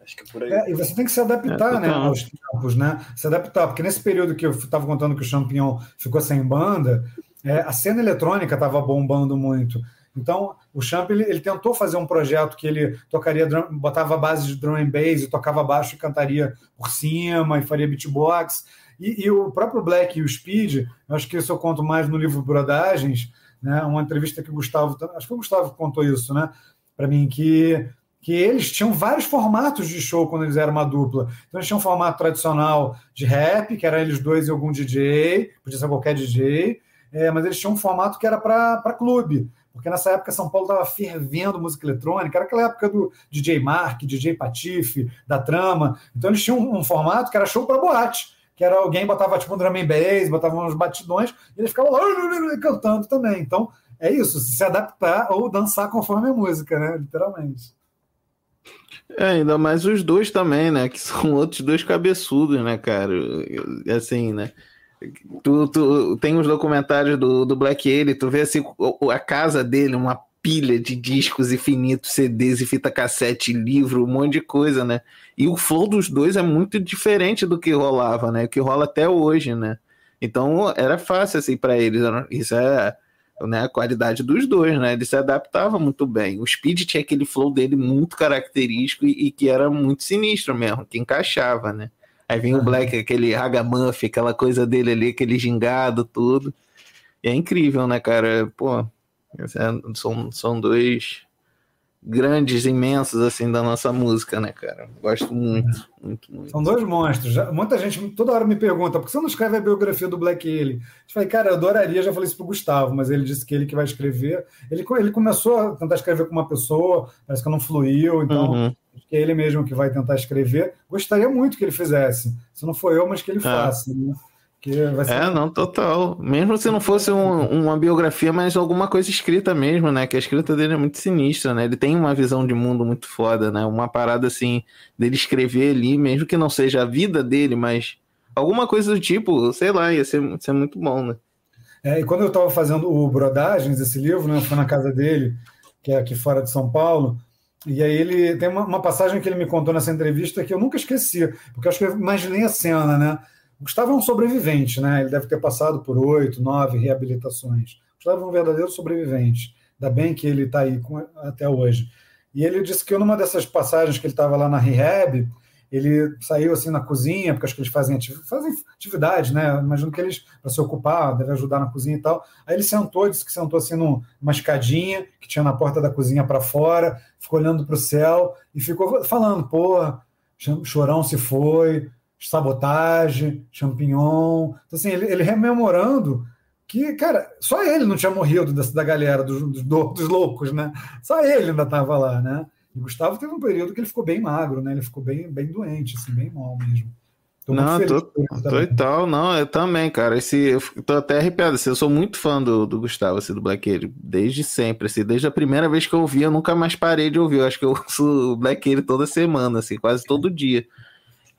Acho que é por aí. É, e você tem que se adaptar é, né, aos tempos, né? Se adaptar, porque nesse período que eu estava contando que o Champignon ficou sem banda, é, a cena eletrônica estava bombando muito. Então, o Champ ele, ele, tentou fazer um projeto que ele tocaria, drum, botava base de drum and bass e tocava baixo e cantaria por cima e faria beatbox. E, e, o próprio Black e o Speed, acho que isso eu conto mais no livro Brodagens, né? uma entrevista que o Gustavo, acho que o Gustavo contou isso, né? Para mim, que, que eles tinham vários formatos de show quando eles eram uma dupla. Então, eles tinham um formato tradicional de rap, que era eles dois e algum DJ, podia ser qualquer DJ, é, mas eles tinham um formato que era para clube, Porque nessa época São Paulo estava fervendo música eletrônica, era aquela época do DJ Mark, DJ Patife, da Trama. Então eles tinham um, formato que era show para boate, que era alguém botava tipo um drum and bass, botava uns batidões, e eles ficavam lá cantando também. Então é isso, se adaptar ou dançar conforme a música, né? Literalmente. É, ainda mais os dois também, né? Que são outros dois cabeçudos, né, cara? Assim, né? Tu, tu tem os documentários do, do Black Alien, tu vê assim, a casa dele, uma pilha de discos infinitos, CDs e fita cassete, livro, um monte de coisa, né? E o flow dos dois é muito diferente do que rolava, né? O que rola até hoje, né? Então era fácil assim para eles. Isso é né, a qualidade dos dois, né? Ele se adaptava muito bem. O Speed tinha aquele flow dele muito característico e, e que era muito sinistro mesmo, que encaixava, né? Aí vem o Black, aquele ragamuff, aquela coisa dele ali, aquele gingado, tudo. E é incrível, né, cara? Pô, é, são, são dois grandes, imensos, assim, da nossa música, né, cara? Gosto muito, muito, muito. São dois monstros. Muita gente toda hora me pergunta, por que você não escreve a biografia do Black Alien? Eu falei, cara, eu adoraria, já falei isso pro Gustavo, mas ele disse que ele que vai escrever. Ele, ele começou a tentar escrever com uma pessoa, parece que não fluiu, então uhum. Que é ele mesmo que vai tentar escrever. Gostaria muito que ele fizesse. Se não for eu, mas que ele é. faça, né? Ser... É, não, total. Mesmo se não fosse um, uma biografia, mas alguma coisa escrita mesmo, né? Que a escrita dele é muito sinistra, né? Ele tem uma visão de mundo muito foda, né? Uma parada assim, dele escrever ali, mesmo que não seja a vida dele, mas alguma coisa do tipo, sei lá, ia ser, ia ser muito bom, né? É, e quando eu estava fazendo o Brodagens, esse livro, né? Eu fui na casa dele, que é aqui fora de São Paulo, e aí ele tem uma, uma passagem que ele me contou nessa entrevista que eu nunca esqueci, porque acho que eu imaginei a cena, né? O Gustavo é um sobrevivente, né? Ele deve ter passado por oito, nove reabilitações. O Gustavo é um verdadeiro sobrevivente. Ainda bem que ele está aí com, até hoje. E ele disse que numa dessas passagens que ele estava lá na rehab, ele saiu assim na cozinha, porque acho que eles fazem, fazem atividade, né? Imagino que eles, para se ocupar, deve ajudar na cozinha e tal. Aí ele sentou, disse que sentou assim numa escadinha que tinha na porta da cozinha para fora, ficou olhando para o céu e ficou falando: pô, chorão se foi, sabotagem, champignon. Então, assim, ele, ele rememorando que, cara, só ele não tinha morrido da, da galera, dos, dos, dos loucos, né? Só ele ainda estava lá, né? E o Gustavo teve um período que ele ficou bem magro, né? Ele ficou bem, bem doente, assim, bem mal mesmo. Tô não, tô, tô e tal, não, eu também, cara. Esse, eu tô até arrepiado. Assim, eu sou muito fã do, do Gustavo, assim, do Black Alien, desde sempre, assim, desde a primeira vez que eu ouvi, eu nunca mais parei de ouvir. Eu acho que eu ouço o Black Alien toda semana, assim, quase todo dia.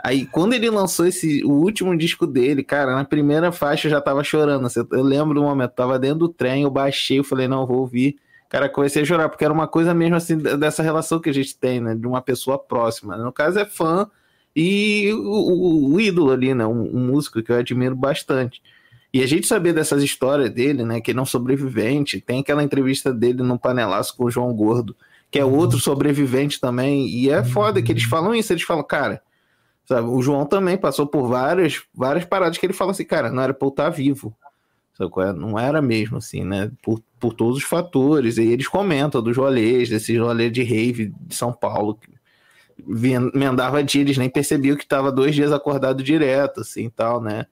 Aí, quando ele lançou esse, o último disco dele, cara, na primeira faixa eu já tava chorando. Assim, eu lembro do momento, tava dentro do trem, eu baixei, eu falei, não, vou ouvir. Cara, comecei a chorar, porque era uma coisa mesmo assim, dessa relação que a gente tem, né? De uma pessoa próxima. No caso é fã e o, o, o ídolo ali, né? Um, um, músico que eu admiro bastante. E a gente saber dessas histórias dele, né? Que ele é um sobrevivente. Tem aquela entrevista dele no Panelaço com o João Gordo, que é outro sobrevivente também. E é foda que eles falam isso. Eles falam, cara Sabe? O João também passou por várias, várias paradas que ele fala assim, cara, não era pra eu estar vivo. É? Não era mesmo assim, né? Por, por todos os fatores. E eles comentam dos rolês, desses rolês de rave de São Paulo. Que emendava dia, eles nem percebiam que estava dois dias acordado direto, assim tal, né?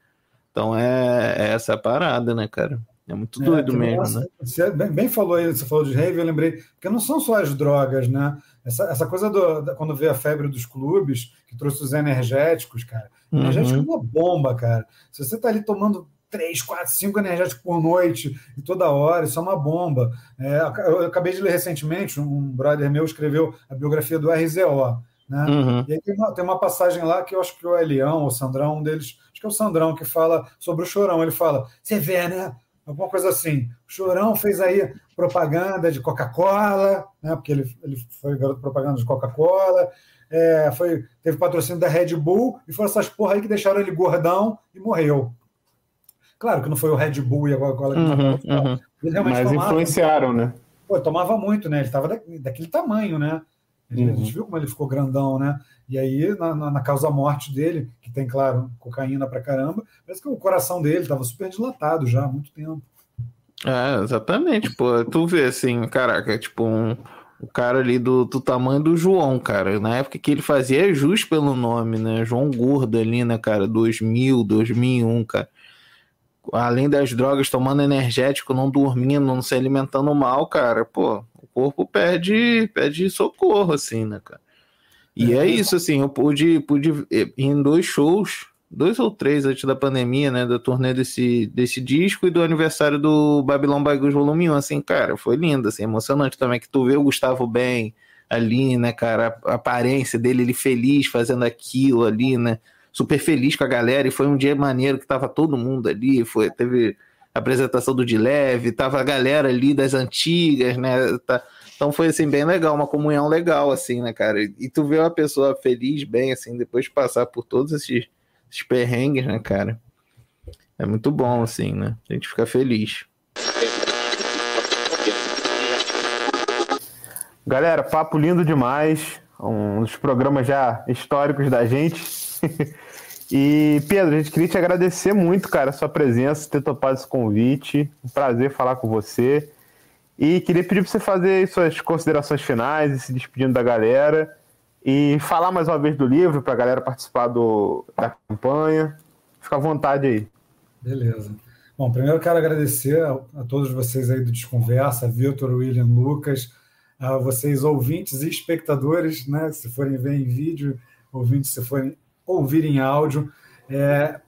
Então é, é essa parada, né, cara? É muito doido é, mesmo, nossa, né? Você bem, bem, falou aí, você falou de rave, eu lembrei, porque não são só as drogas, né? Essa, essa coisa do, da, quando vê a febre dos clubes, que trouxe os energéticos, cara. Uhum. Energético é uma bomba, cara. Se você tá ali tomando três, quatro, cinco energéticos por noite e toda hora, isso é uma bomba. É, eu acabei de ler recentemente, um brother meu escreveu a biografia do RZO. Né? Uhum. E aí tem uma, tem uma, passagem lá que eu acho que o Elião, o Sandrão, um deles, acho que é o Sandrão, que fala sobre o chorão. Ele fala: você vê, né? alguma coisa assim. O Chorão fez aí propaganda de Coca-Cola, né? porque ele, ele foi garoto propaganda de Coca-Cola, é, foi, teve patrocínio da Red Bull, e foram essas porra aí que deixaram ele gordão e morreu. Claro que não foi o Red Bull e a Coca-Cola que uhum, uhum. Mas tomava, influenciaram, né? Pô, tomava muito, né? Ele estava da, daquele tamanho, né? A gente, uhum. a gente, viu como ele ficou grandão, né? E aí, na, na, na causa-morte dele, que tem, claro, cocaína pra caramba, parece que o coração dele estava super dilatado já há muito tempo. É, exatamente, pô. Tu vê assim, caraca, tipo, um, o cara ali do, do tamanho do João, cara. Na época que ele fazia é justo pelo nome, né? João Gordo ali, né, cara? 2000, 2001, cara. Além das drogas, tomando energético, não dormindo, não se alimentando mal, cara, pô, o corpo pede, pede socorro, assim, né, cara? E é, é isso, assim, eu pude, pude ir em dois shows, dois ou três antes da pandemia, né, da turnê desse, desse disco e do aniversário do Babylon Bagus Volume 1, assim, cara, foi lindo, assim, emocionante também, que tu vê o Gustavo bem ali, né, cara, a aparência dele, ele feliz fazendo aquilo ali, né, super feliz com a galera, e foi um dia maneiro que tava todo mundo ali, foi, teve apresentação do De Leve, tava a galera ali das antigas, né, tá, então foi, assim, bem legal, uma comunhão legal, assim, né, cara, e tu vê uma pessoa feliz, bem, assim, depois de passar por todos esses, esses perrengues, né, cara, é muito bom, assim, né, a gente fica feliz. Galera, papo lindo demais, um dos programas já históricos da gente. e, Pedro, a gente queria te agradecer muito, cara, a sua presença, ter topado esse convite. Um prazer falar com você. E queria pedir para você fazer suas considerações finais e se despedindo da galera. E falar mais uma vez do livro para a galera participar do, da campanha. Fica à vontade aí. Beleza. Bom, primeiro quero agradecer a, a todos vocês aí do Desconversa, Vitor, William, Lucas, a vocês ouvintes e espectadores, né, se forem ver em vídeo, ouvintes se forem ouvir em áudio. É,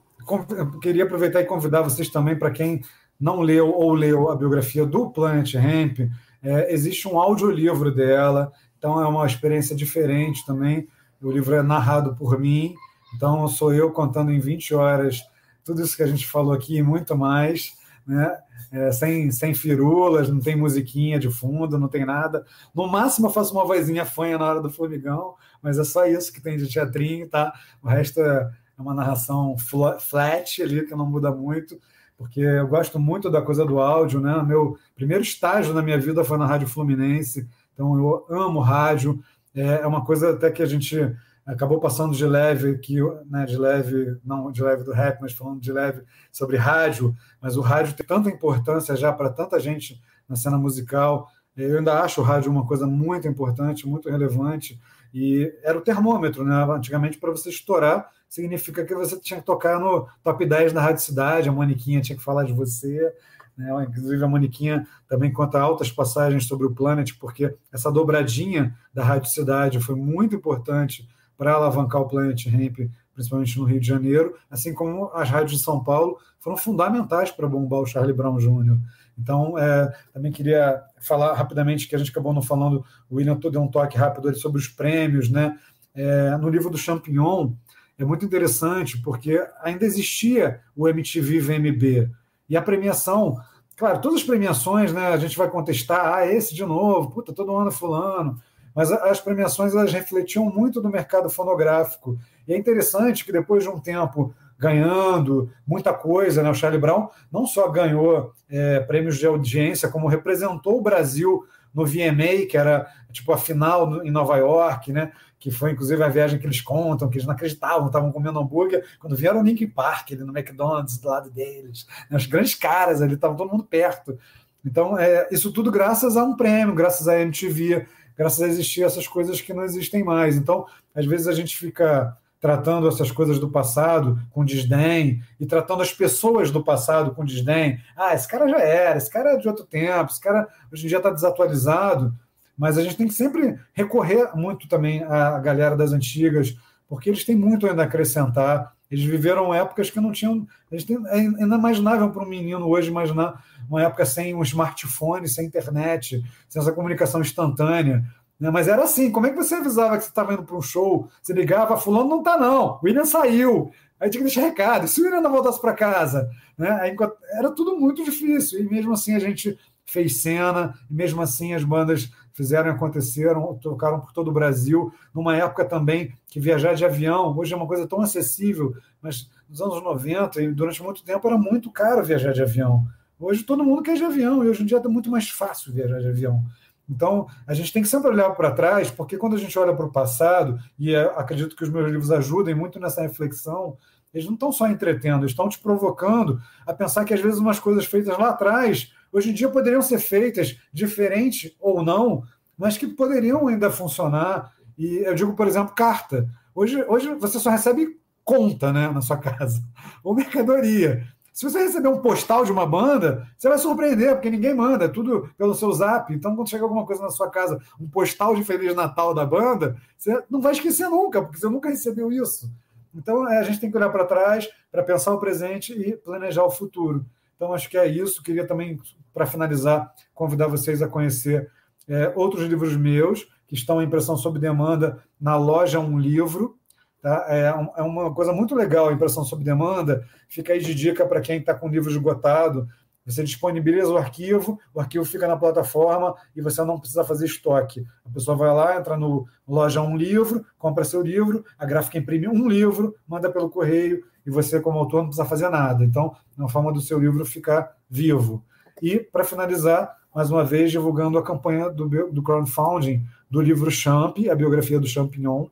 queria aproveitar e convidar vocês também para quem não leu ou leu a biografia do Planet Hemp, é, existe um audiolivro dela, então é uma experiência diferente também. O livro é narrado por mim, então sou eu contando em 20 horas tudo isso que a gente falou aqui e muito mais, né? É, sem, sem firulas, não tem musiquinha de fundo, não tem nada. No máximo eu faço uma vozinha fanha na hora do formigão, mas é só isso que tem de teatrinho, tá? O resto é uma narração flat ali, que não muda muito, porque eu gosto muito da coisa do áudio, né? Meu primeiro estágio na minha vida foi na Rádio Fluminense, então eu amo rádio. É, é uma coisa até que a gente acabou passando de leve, que, né, de leve, não de leve do rap, mas falando de leve sobre rádio, mas o rádio tem tanta importância já para tanta gente na cena musical. Eu ainda acho o rádio uma coisa muito importante, muito relevante, e era o termômetro, né? Antigamente, para você estourar, significa que você tinha que tocar no top 10 da Rádio Cidade, a Moniquinha tinha que falar de você, né? Inclusive, a Moniquinha também conta altas passagens sobre o Planet, porque essa dobradinha da Rádio Cidade foi muito importante para alavancar o Planet Hemp, principalmente no Rio de Janeiro, assim como as rádios de São Paulo foram fundamentais para bombar o Charlie Brown Jr. Então, é, também queria falar rapidamente que a gente acabou não falando, o William deu um toque rápido sobre os prêmios, né? É, no livro do Champignon, é muito interessante porque ainda existia o MTV VMB e a premiação, claro, todas as premiações, né, a gente vai contestar, ah, esse de novo, puta, todo ano fulano, mas as premiações elas refletiam muito do mercado fonográfico. E é interessante que depois de um tempo ganhando muita coisa, né? o Charlie Brown não só ganhou é, prêmios de audiência, como representou o Brasil no VMA, que era tipo a final em Nova York, né? que foi inclusive a viagem que eles contam, que eles não acreditavam, estavam comendo hambúrguer, quando vieram o Link Park, ali no McDonald's, do lado deles, né? os grandes caras ali, estavam todo mundo perto. Então, é, isso tudo graças a um prêmio, graças à MTV, graças a existir essas coisas que não existem mais. Então, às vezes a gente fica tratando essas coisas do passado com desdém e tratando as pessoas do passado com desdém. Ah, esse cara já era, esse cara é de outro tempo, esse cara hoje em dia está desatualizado. Mas a gente tem que sempre recorrer muito também à galera das antigas, porque eles têm muito ainda a acrescentar. Eles viveram épocas que não tinham. É inimaginável para um menino hoje imaginar uma época sem um smartphone, sem internet, sem essa comunicação instantânea. Né? Mas era assim: como é que você avisava que você estava indo para um show? Você ligava, Fulano não está, não, William saiu. Aí tinha que deixar recado. Se o William não voltasse para casa? Né? Aí, era tudo muito difícil. E mesmo assim a gente fez cena, e mesmo assim as bandas fizeram e aconteceram, tocaram por todo o Brasil, numa época também que viajar de avião, hoje é uma coisa tão acessível, mas nos anos 90 e durante muito tempo era muito caro viajar de avião. Hoje todo mundo quer de avião e hoje em dia é muito mais fácil viajar de avião. Então, a gente tem que sempre olhar para trás, porque quando a gente olha para o passado, e é, acredito que os meus livros ajudem muito nessa reflexão, eles não estão só entretendo, eles estão te provocando a pensar que às vezes umas coisas feitas lá atrás, hoje em dia poderiam ser feitas diferente ou não, mas que poderiam ainda funcionar. E eu digo, por exemplo, carta. Hoje, hoje você só recebe conta né, na sua casa, ou mercadoria. Se você receber um postal de uma banda, você vai surpreender, porque ninguém manda, é tudo pelo seu zap. Então, quando chegar alguma coisa na sua casa, um postal de Feliz Natal da banda, você não vai esquecer nunca, porque você nunca recebeu isso. Então, é, a gente tem que olhar para trás para pensar o presente e planejar o futuro. Então, acho que é isso. Queria também, para finalizar, convidar vocês a conhecer é, outros livros meus, que estão em impressão sob demanda na loja Um Livro. Tá? É, é uma coisa muito legal a impressão sob demanda. Fica aí de dica para quem está com livro esgotado. Você disponibiliza o arquivo, o arquivo fica na plataforma e você não precisa fazer estoque. A pessoa vai lá, entra no loja um livro, compra seu livro, a gráfica imprime um livro, manda pelo correio e você, como autor, não precisa fazer nada. Então, é uma forma do seu livro ficar vivo. E, para finalizar, mais uma vez, divulgando a campanha do, do crowdfunding do livro Champ, a biografia do Champignon,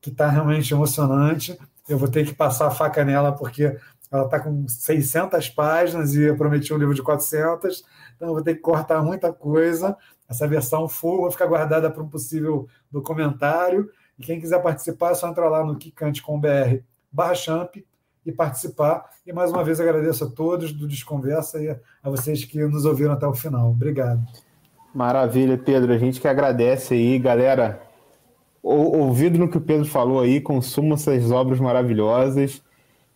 que está realmente emocionante. Eu vou ter que passar a faca nela, porque ela está com 600 páginas e eu prometi um livro de 400, então eu vou ter que cortar muita coisa. Essa versão full vai ficar guardada para um possível documentário. E quem quiser participar, é só entrar lá no kikante.com.br barra champ e participar. E mais uma vez agradeço a todos do Desconversa e a vocês que nos ouviram até o final. Obrigado. Maravilha, Pedro. A gente que agradece aí, galera. Ouvido no que o Pedro falou aí, consuma essas obras maravilhosas.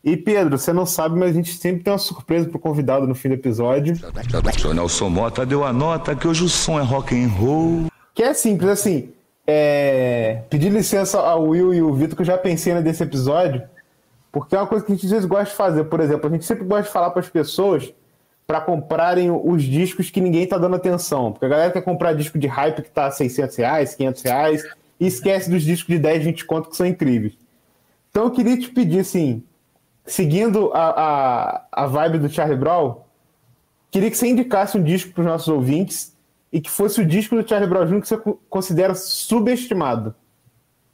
E Pedro, você não sabe, mas a gente sempre tem uma surpresa pro convidado no fim do episódio. O Nelson Mota deu a nota que hoje o som é rock and roll. Que é simples, assim. É... Pedir licença ao Will e o Vitor, que eu já pensei nesse episódio, porque é uma coisa que a gente às vezes gosta de fazer. Por exemplo, a gente sempre gosta de falar para as pessoas para comprarem os discos que ninguém tá dando atenção. Porque a galera quer comprar disco de hype que tá 600 reais, 500 reais, e esquece dos discos de 10, 20 conto que são incríveis. Então eu queria te pedir, assim, seguindo a, a, a vibe do Charlie Brown, queria que você indicasse um disco para os nossos ouvintes e que fosse o disco do Charlie Brown Jr. que você considera subestimado.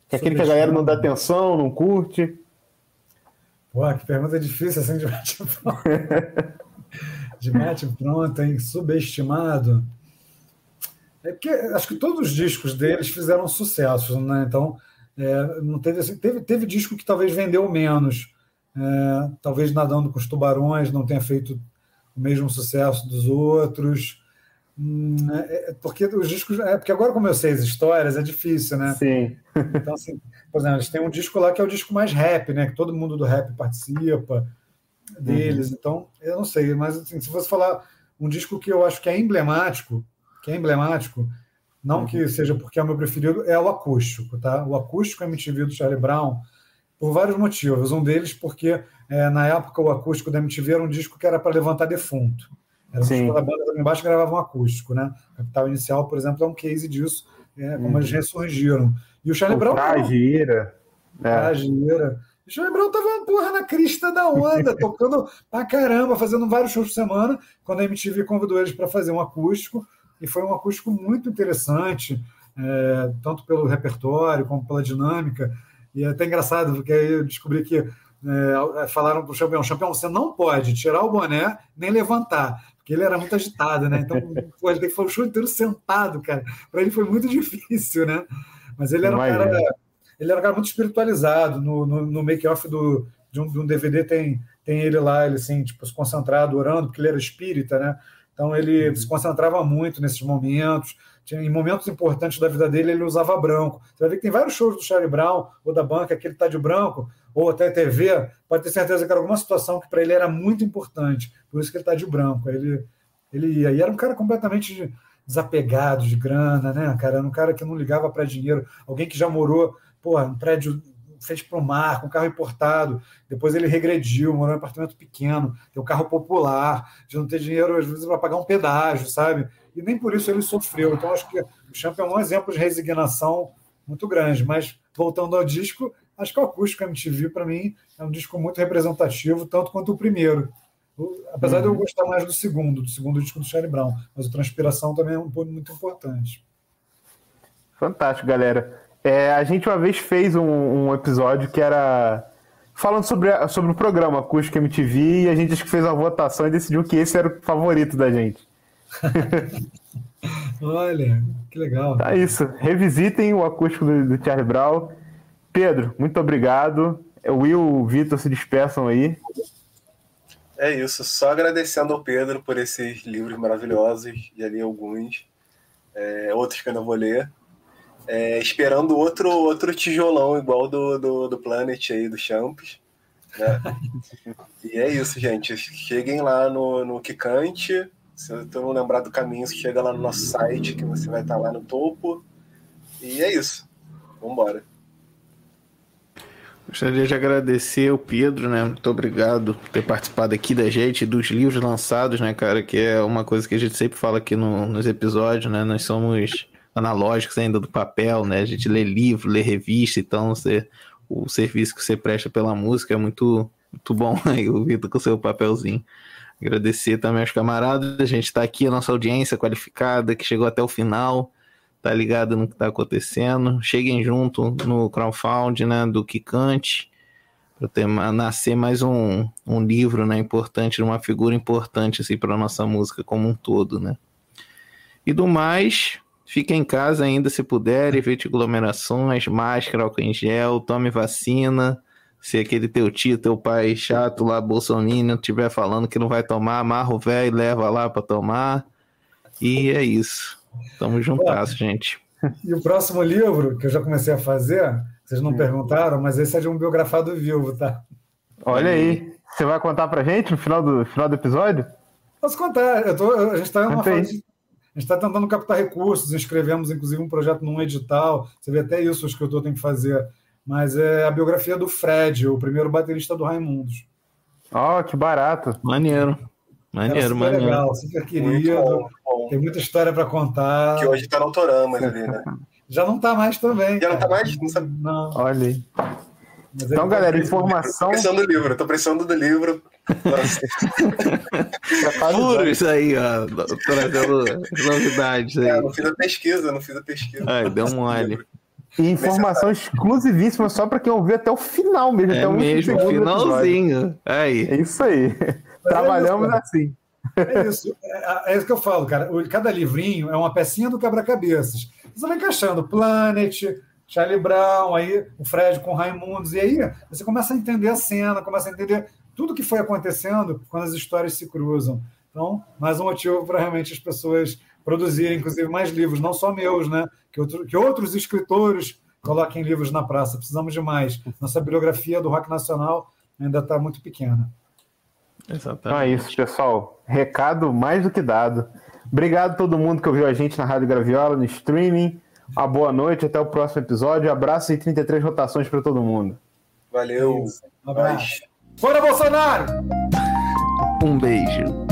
Que é aquele que a galera não dá atenção, não curte. Pô, que pergunta difícil assim de bate-pronto. de bate-pronto, hein? Subestimado. É porque acho que todos os discos deles fizeram sucesso, né? Então, é, não teve, assim, teve, teve disco que talvez vendeu menos. É, talvez Nadando com os Tubarões não tenha feito o mesmo sucesso dos outros. Hum, é, é, porque os discos. É, porque agora, como eu sei as histórias, é difícil, né? Sim. Então, assim, por exemplo, eles têm um disco lá que é o disco mais rap, né? Que todo mundo do rap participa deles. Uhum. Então, eu não sei, mas assim, se você falar um disco que eu acho que é emblemático, que é emblemático, não uhum. que seja porque é o meu preferido, é o acústico, tá? O acústico MTV do Charlie Brown, por vários motivos. Um deles porque é, na época o acústico da MTV era um disco que era para levantar defunto. Era um Sim. disco da banda também embaixo gravava um acústico, né? Capital Inicial, por exemplo, é um case disso, é, como uhum. eles ressurgiram. E o Charlie o Brown. Trajeira. É. Trajeira. O Charlie Brown tava, porra, na crista da onda, tocando pra caramba, fazendo vários shows por semana, quando a MTV convidou eles para fazer um acústico e foi um acústico muito interessante, é, tanto pelo repertório como pela dinâmica. E é até engraçado, porque aí eu descobri que é, falaram para o campeão, campeão, você não pode tirar o boné nem levantar, porque ele era muito agitado, né? Então, pô, ele fazer o show inteiro sentado, cara. Para ele foi muito difícil, né? Mas ele era um cara, ele era um cara muito espiritualizado. No, no, no make-off do, de um, de um, DVD tem, tem ele lá, ele assim, tipo, se concentrado, orando, porque ele era espírita, né? Então ele uhum. se concentrava muito nesses momentos. Em momentos importantes da vida dele, ele usava branco. Você vai ver que tem vários shows do Charlie Brown ou da banca que ele está de branco, ou até TV, pode ter certeza que era alguma situação que para ele era muito importante. Por isso que ele está de branco. Ele, ele ia. E era um cara completamente desapegado de grana, né, cara? Era um cara que não ligava para dinheiro. Alguém que já morou, porra, um prédio fez para o mar, com carro importado. Depois ele regrediu, morou em um apartamento pequeno, tem um carro popular, de não ter dinheiro, às vezes, para pagar um pedágio, sabe? E nem por isso ele sofreu. Então, acho que o Champ é um exemplo de resignação muito grande. Mas, voltando ao disco, acho que o Acústico MTV, para mim, é um disco muito representativo, tanto quanto o primeiro. Apesar uhum. de eu uhum. gostar mais do segundo, do segundo disco do Charlie Brown, mas o Transpiração também é um ponto muito importante. Fantástico, galera. É, a gente uma vez fez um, um, episódio que era falando sobre, sobre o programa Acústico MTV e a gente acho que fez uma votação e decidiu que esse era o favorito da gente. Olha, que legal. Tá isso. Revisitem o acústico do, do Charlie Brown. Pedro, muito obrigado. Will, Vitor se despeçam aí. É isso, só agradecendo ao Pedro por esses livros maravilhosos, já li alguns, é, outros que eu não vou ler. É, esperando outro, outro tijolão igual do, do, do Planet aí, do Champs. Né? e é isso, gente. Cheguem lá no, no Kikante. Se tu não lembrar do caminho, você chega lá no nosso site, que você vai estar lá no topo. E é isso. Vambora. Gostaria de agradecer o Pedro, né? Muito obrigado por ter participado aqui da gente, dos livros lançados, né, cara? Que é uma coisa que a gente sempre fala aqui no, nos episódios, né? Nós somos analógicos ainda do papel, né? A gente lê livro, lê revista, então você, o serviço que você presta pela música é muito, muito bom aí, o Vitor com seu papelzinho. Agradecer também aos camaradas, a gente está aqui, a nossa audiência qualificada, que chegou até o final tá ligado no que tá acontecendo. Cheguem junto no crowdfunding, né, do Kikante, para nascer mais um, um livro, né, importante, uma figura importante assim para nossa música como um todo, né? E do mais, fique em casa ainda se puder, evite aglomerações, máscara, álcool em gel, tome vacina. Se aquele teu tio, teu pai chato lá, Bolsonaro, estiver falando que não vai tomar, amarra o velho e leva lá para tomar. E é isso. Tamo juntas, gente. E o próximo livro, que eu já comecei a fazer, vocês não perguntaram, mas esse é de um biografado vivo, tá? Olha aí. Você vai contar pra gente no final do, final do episódio? Posso contar. Eu tô, a gente está numa fase. A gente está tentando captar recursos, inscrevemos inclusive um projeto num edital. Você vê até isso, acho que eu tô, tenho que fazer. Mas é a biografia do Fred, o primeiro baterista do Raimundos. Ó, oh, que barato. Maneiro. Maneiro, maneiro. legal, super querido. Bom, bom. Tem muita história para contar. Que hoje está no Autorama ali, né? Já não está mais também. Já não está mais? Não sabe. Não. Olha aí. então, galera, informação. Tô precisando do livro, tô precisando do livro. Puro isso aí, ó. Trazendo novidades aí. É, não fiz a pesquisa, não fiz a pesquisa. Ai, deu um mole. E informação exclusivíssima só para quem ouvir até o final mesmo. É até o mesmo, finalzinho. Aí. É isso aí. Trabalhamos é isso, assim. É isso. É, é, isso que eu falo, cara. Cada livrinho é uma pecinha do quebra-cabeças. Você vai encaixando Planet, Charlie Brown, aí o Fred com Raimundos, e aí você começa a entender a cena, começa a entender tudo que foi acontecendo quando as histórias se cruzam. Então, mais um motivo para realmente as pessoas produzirem, inclusive, mais livros, não só meus, né? Que, outro, que outros escritores coloquem livros na praça. Precisamos de mais. Nossa bibliografia do rock nacional ainda está muito pequena. Exatamente. Então é isso, pessoal. Recado mais do que dado. Obrigado a todo mundo que ouviu a gente na Rádio Graviola, no streaming. Uma boa noite, até o próximo episódio. Abraço e 33 rotações para todo mundo. Valeu. Um abraço. Fora Bolsonaro! Um beijo.